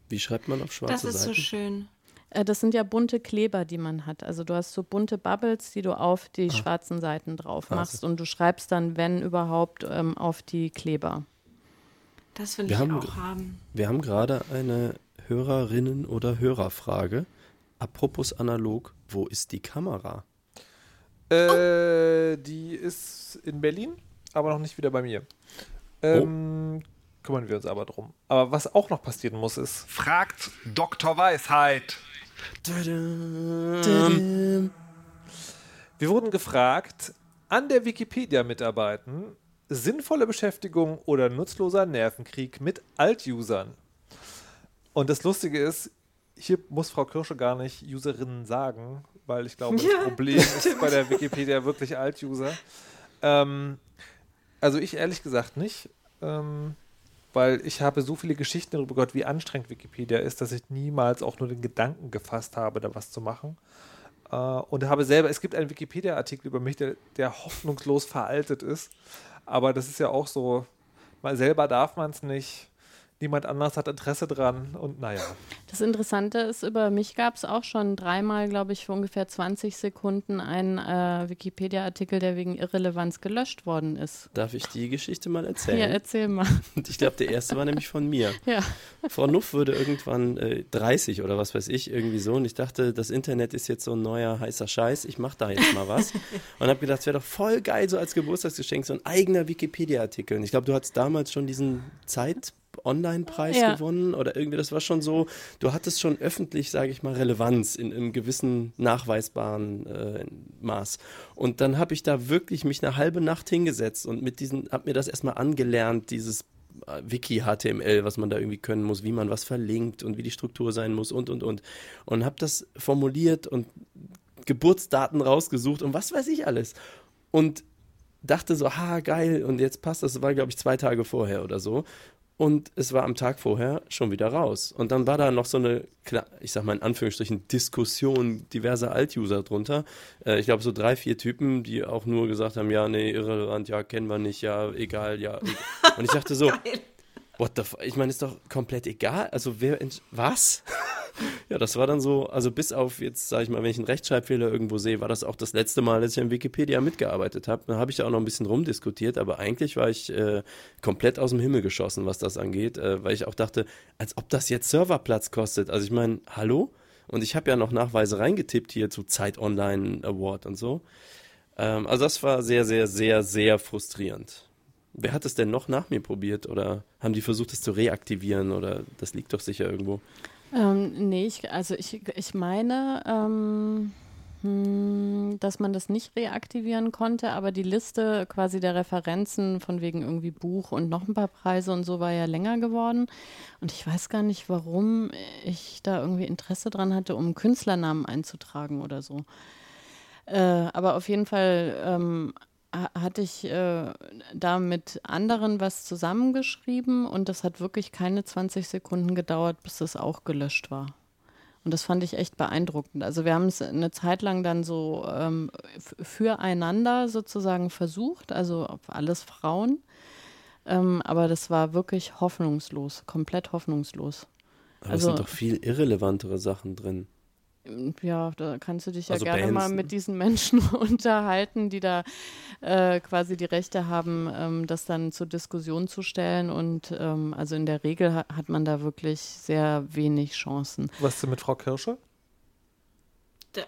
D: Wie schreibt man auf schwarze
B: Das ist so
D: Seiten?
B: schön.
C: Äh, das sind ja bunte Kleber, die man hat. Also du hast so bunte Bubbles, die du auf die schwarzen Seiten drauf machst. Und du schreibst dann, wenn überhaupt, ähm, auf die Kleber.
B: Das will
D: Wir
B: ich
D: haben-
B: auch haben.
D: Wir haben gerade eine Hörerinnen- oder Hörerfrage. Apropos analog, wo ist die Kamera?
A: Äh, die ist in Berlin, aber noch nicht wieder bei mir. Ähm, Kümmern wir uns aber drum. Aber was auch noch passieren muss, ist,
F: Fragt Dr. Weisheit.
A: wir wurden gefragt, an der Wikipedia mitarbeiten, sinnvolle Beschäftigung oder nutzloser Nervenkrieg mit Alt-Usern. Und das Lustige ist, hier muss Frau Kirsche gar nicht Userinnen sagen, weil ich glaube, das Problem ist bei der Wikipedia wirklich Alt-User. Ähm, also ich ehrlich gesagt nicht, ähm, weil ich habe so viele Geschichten darüber gehört, wie anstrengend Wikipedia ist, dass ich niemals auch nur den Gedanken gefasst habe, da was zu machen. Äh, und habe selber, es gibt einen Wikipedia-Artikel über mich, der, der hoffnungslos veraltet ist. Aber das ist ja auch so, mal selber darf man es nicht. Niemand anders hat Interesse dran und naja.
C: Das Interessante ist, über mich gab es auch schon dreimal, glaube ich, für ungefähr 20 Sekunden einen äh, Wikipedia-Artikel, der wegen Irrelevanz gelöscht worden ist.
D: Darf ich die Geschichte mal
C: Ja,
D: erzählen?
C: erzähl mal.
D: Und ich glaube, der erste war nämlich von mir.
C: Ja.
D: Frau Nuff wurde irgendwann äh, 30 oder was weiß ich, irgendwie so. Und ich dachte, das Internet ist jetzt so ein neuer heißer Scheiß. Ich mache da jetzt mal was. Und habe gedacht, es wäre doch voll geil, so als Geburtstagsgeschenk, so ein eigener Wikipedia-Artikel. Und ich glaube, du hattest damals schon diesen Zeit. Online-Preis
C: Ja.
D: gewonnen oder irgendwie, das war schon so, du hattest schon öffentlich, sage ich mal, Relevanz in einem gewissen nachweisbaren äh, Maß. Und dann habe ich da wirklich mich eine halbe Nacht hingesetzt und mit diesen, habe mir das erstmal angelernt, dieses äh, Wiki-HTML, was man da irgendwie können muss, wie man was verlinkt und wie die Struktur sein muss und, und, und. Und habe das formuliert und Geburtsdaten rausgesucht und was weiß ich alles. Und dachte so, ha, geil, und jetzt passt das. Das war, glaube ich, zwei Tage vorher oder so. Und es war am Tag vorher schon wieder raus. Und dann war da noch so eine, ich sag mal in Anführungsstrichen, Diskussion diverser Alt-User drunter. Äh, ich glaube, so drei, vier Typen, die auch nur gesagt haben, ja, nee, irrelevant, ja, kennen wir nicht, ja, egal, ja. Und ich dachte so, what the fuck? Ich meine, ist doch komplett egal. Also, wer, was? Ja, das war dann so, also bis auf jetzt, sage ich mal, wenn ich einen Rechtschreibfehler irgendwo sehe, war das auch das letzte Mal, dass ich an Wikipedia mitgearbeitet habe. Da habe ich da auch noch ein bisschen rumdiskutiert, aber eigentlich war ich äh, komplett aus dem Himmel geschossen, was das angeht, äh, weil ich auch dachte, als ob das jetzt Serverplatz kostet. Also ich meine, hallo? Und ich habe ja noch Nachweise reingetippt hier zu Zeit Online Award und so. Ähm, also das war sehr, sehr, sehr, sehr frustrierend. Wer hat es denn noch nach mir probiert oder haben die versucht, es zu reaktivieren oder das liegt doch sicher irgendwo?
C: Ähm, nee, ich, also ich, ich meine, ähm, hm, dass man das nicht reaktivieren konnte, aber die Liste quasi der Referenzen von wegen irgendwie Buch und noch ein paar Preise und so war ja länger geworden. Und ich weiß gar nicht, warum ich da irgendwie Interesse dran hatte, um Künstlernamen einzutragen oder so. Äh, aber auf jeden Fall ähm, hatte ich äh, da mit anderen was zusammengeschrieben und das hat wirklich keine 20 Sekunden gedauert, bis das auch gelöscht war. Und das fand ich echt beeindruckend. Also wir haben es eine Zeit lang dann so ähm, füreinander sozusagen versucht, also auf alles Frauen. Ähm, aber das war wirklich hoffnungslos, komplett hoffnungslos.
D: Aber also, es sind doch viel irrelevantere Sachen drin.
C: Ja, da kannst du dich ja also gerne Bands, mal mit diesen Menschen unterhalten, die da äh, quasi die Rechte haben, ähm, das dann zur Diskussion zu stellen. Und ähm, also in der Regel ha hat man da wirklich sehr wenig Chancen.
A: Was ist denn mit Frau Kirsche?
B: Da,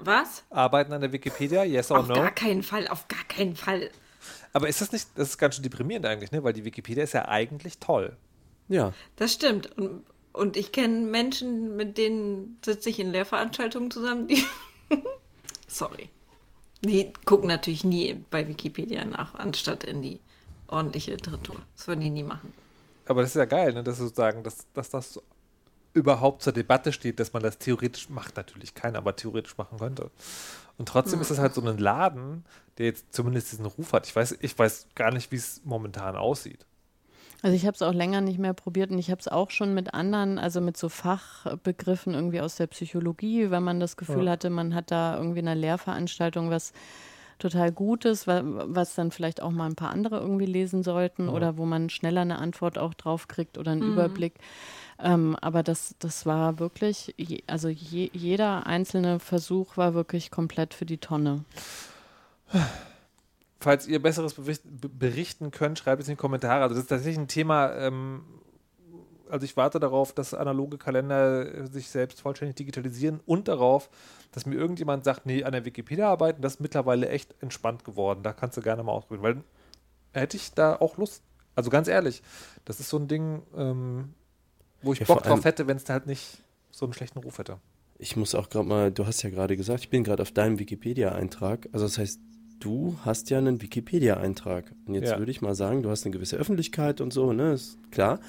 B: was?
A: Arbeiten an der Wikipedia, yes or
B: auf
A: no?
B: Auf gar keinen Fall, auf gar keinen Fall.
A: Aber ist das nicht, das ist ganz schön deprimierend eigentlich, ne? Weil die Wikipedia ist ja eigentlich toll.
D: Ja.
B: Das stimmt. Und und ich kenne Menschen, mit denen sitze ich in Lehrveranstaltungen zusammen, die. Sorry. Die gucken natürlich nie bei Wikipedia nach, anstatt in die ordentliche Literatur. Das würden die nie machen.
A: Aber das ist ja geil, ne? dass sozusagen, dass, dass das überhaupt zur Debatte steht, dass man das theoretisch macht, natürlich keiner, aber theoretisch machen könnte. Und trotzdem mhm. ist es halt so ein Laden, der jetzt zumindest diesen Ruf hat. Ich weiß, ich weiß gar nicht, wie es momentan aussieht.
C: Also ich habe es auch länger nicht mehr probiert und ich habe es auch schon mit anderen, also mit so Fachbegriffen irgendwie aus der Psychologie, wenn man das Gefühl ja. hatte, man hat da irgendwie eine Lehrveranstaltung, was total Gutes, was dann vielleicht auch mal ein paar andere irgendwie lesen sollten ja. oder wo man schneller eine Antwort auch drauf kriegt oder einen mhm. Überblick. Ähm, aber das, das war wirklich, je, also je, jeder einzelne Versuch war wirklich komplett für die Tonne.
A: Falls ihr Besseres berichten könnt, schreibt es in die Kommentare. Also das ist tatsächlich ein Thema, ähm, also ich warte darauf, dass analoge Kalender sich selbst vollständig digitalisieren und darauf, dass mir irgendjemand sagt, nee, an der Wikipedia arbeiten, das ist mittlerweile echt entspannt geworden. Da kannst du gerne mal ausprobieren, weil hätte ich da auch Lust. Also ganz ehrlich, das ist so ein Ding, ähm, wo ich ja, Bock drauf hätte, wenn es halt nicht so einen schlechten Ruf hätte.
D: Ich muss auch gerade mal, du hast ja gerade gesagt, ich bin gerade auf deinem Wikipedia-Eintrag. Also das heißt, du hast ja einen Wikipedia-Eintrag. Und jetzt ja. würde ich mal sagen, du hast eine gewisse Öffentlichkeit und so, ne, ist klar.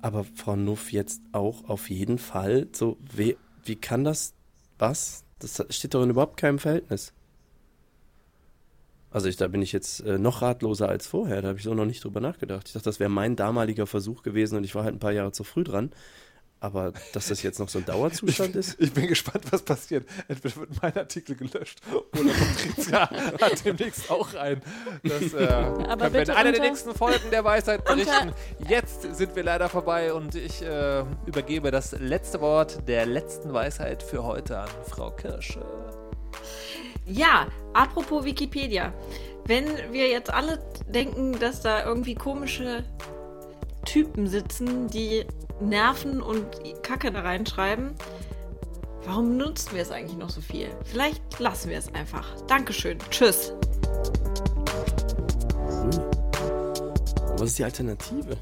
D: Aber Frau Nuff jetzt auch auf jeden Fall so, wie, wie kann das, was? Das steht doch in überhaupt keinem Verhältnis. Also ich, da bin ich jetzt äh, noch ratloser als vorher. Da habe ich so noch nicht drüber nachgedacht. Ich dachte, das wäre mein damaliger Versuch gewesen und ich war halt ein paar Jahre zu früh dran. Aber dass das jetzt noch so ein Dauerzustand ist?
A: Ich bin gespannt, was passiert. Entweder wird mein Artikel gelöscht oder Patricia hat demnächst auch einen. Das äh, Aber wir in einer der nächsten Folgen der Weisheit berichten. Jetzt sind wir leider vorbei und ich äh, übergebe das letzte Wort der letzten Weisheit für heute an Frau Kirsche.
B: Ja, apropos Wikipedia. Wenn wir jetzt alle denken, dass da irgendwie komische Typen sitzen, die Nerven und Kacke da reinschreiben. Warum nutzen wir es eigentlich noch so viel? Vielleicht lassen wir es einfach. Dankeschön. Tschüss.
D: Was ist die Alternative?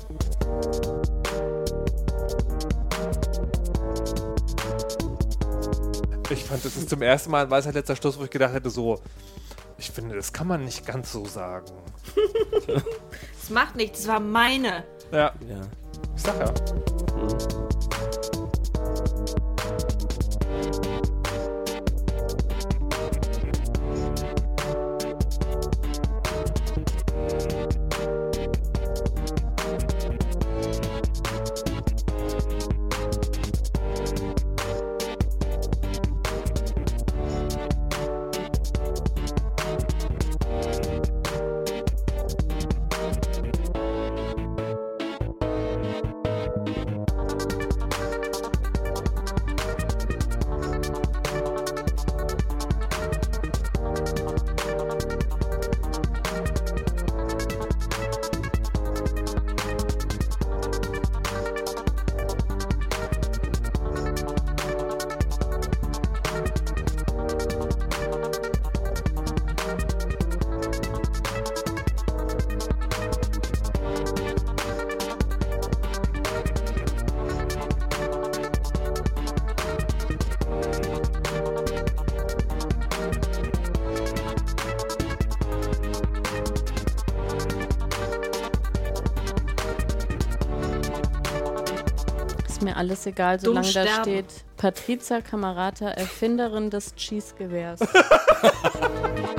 A: Ich fand, das ist zum ersten Mal ein weißer letzter Schluss, wo ich gedacht hätte, so, ich finde, das kann man nicht ganz so sagen.
B: Das macht nichts, das war meine.
A: Ja. ja. Ich sag ja. Mhm.
C: Alles egal, solange da steht Patrizia Camarata, Erfinderin des Cheese-Gewehrs.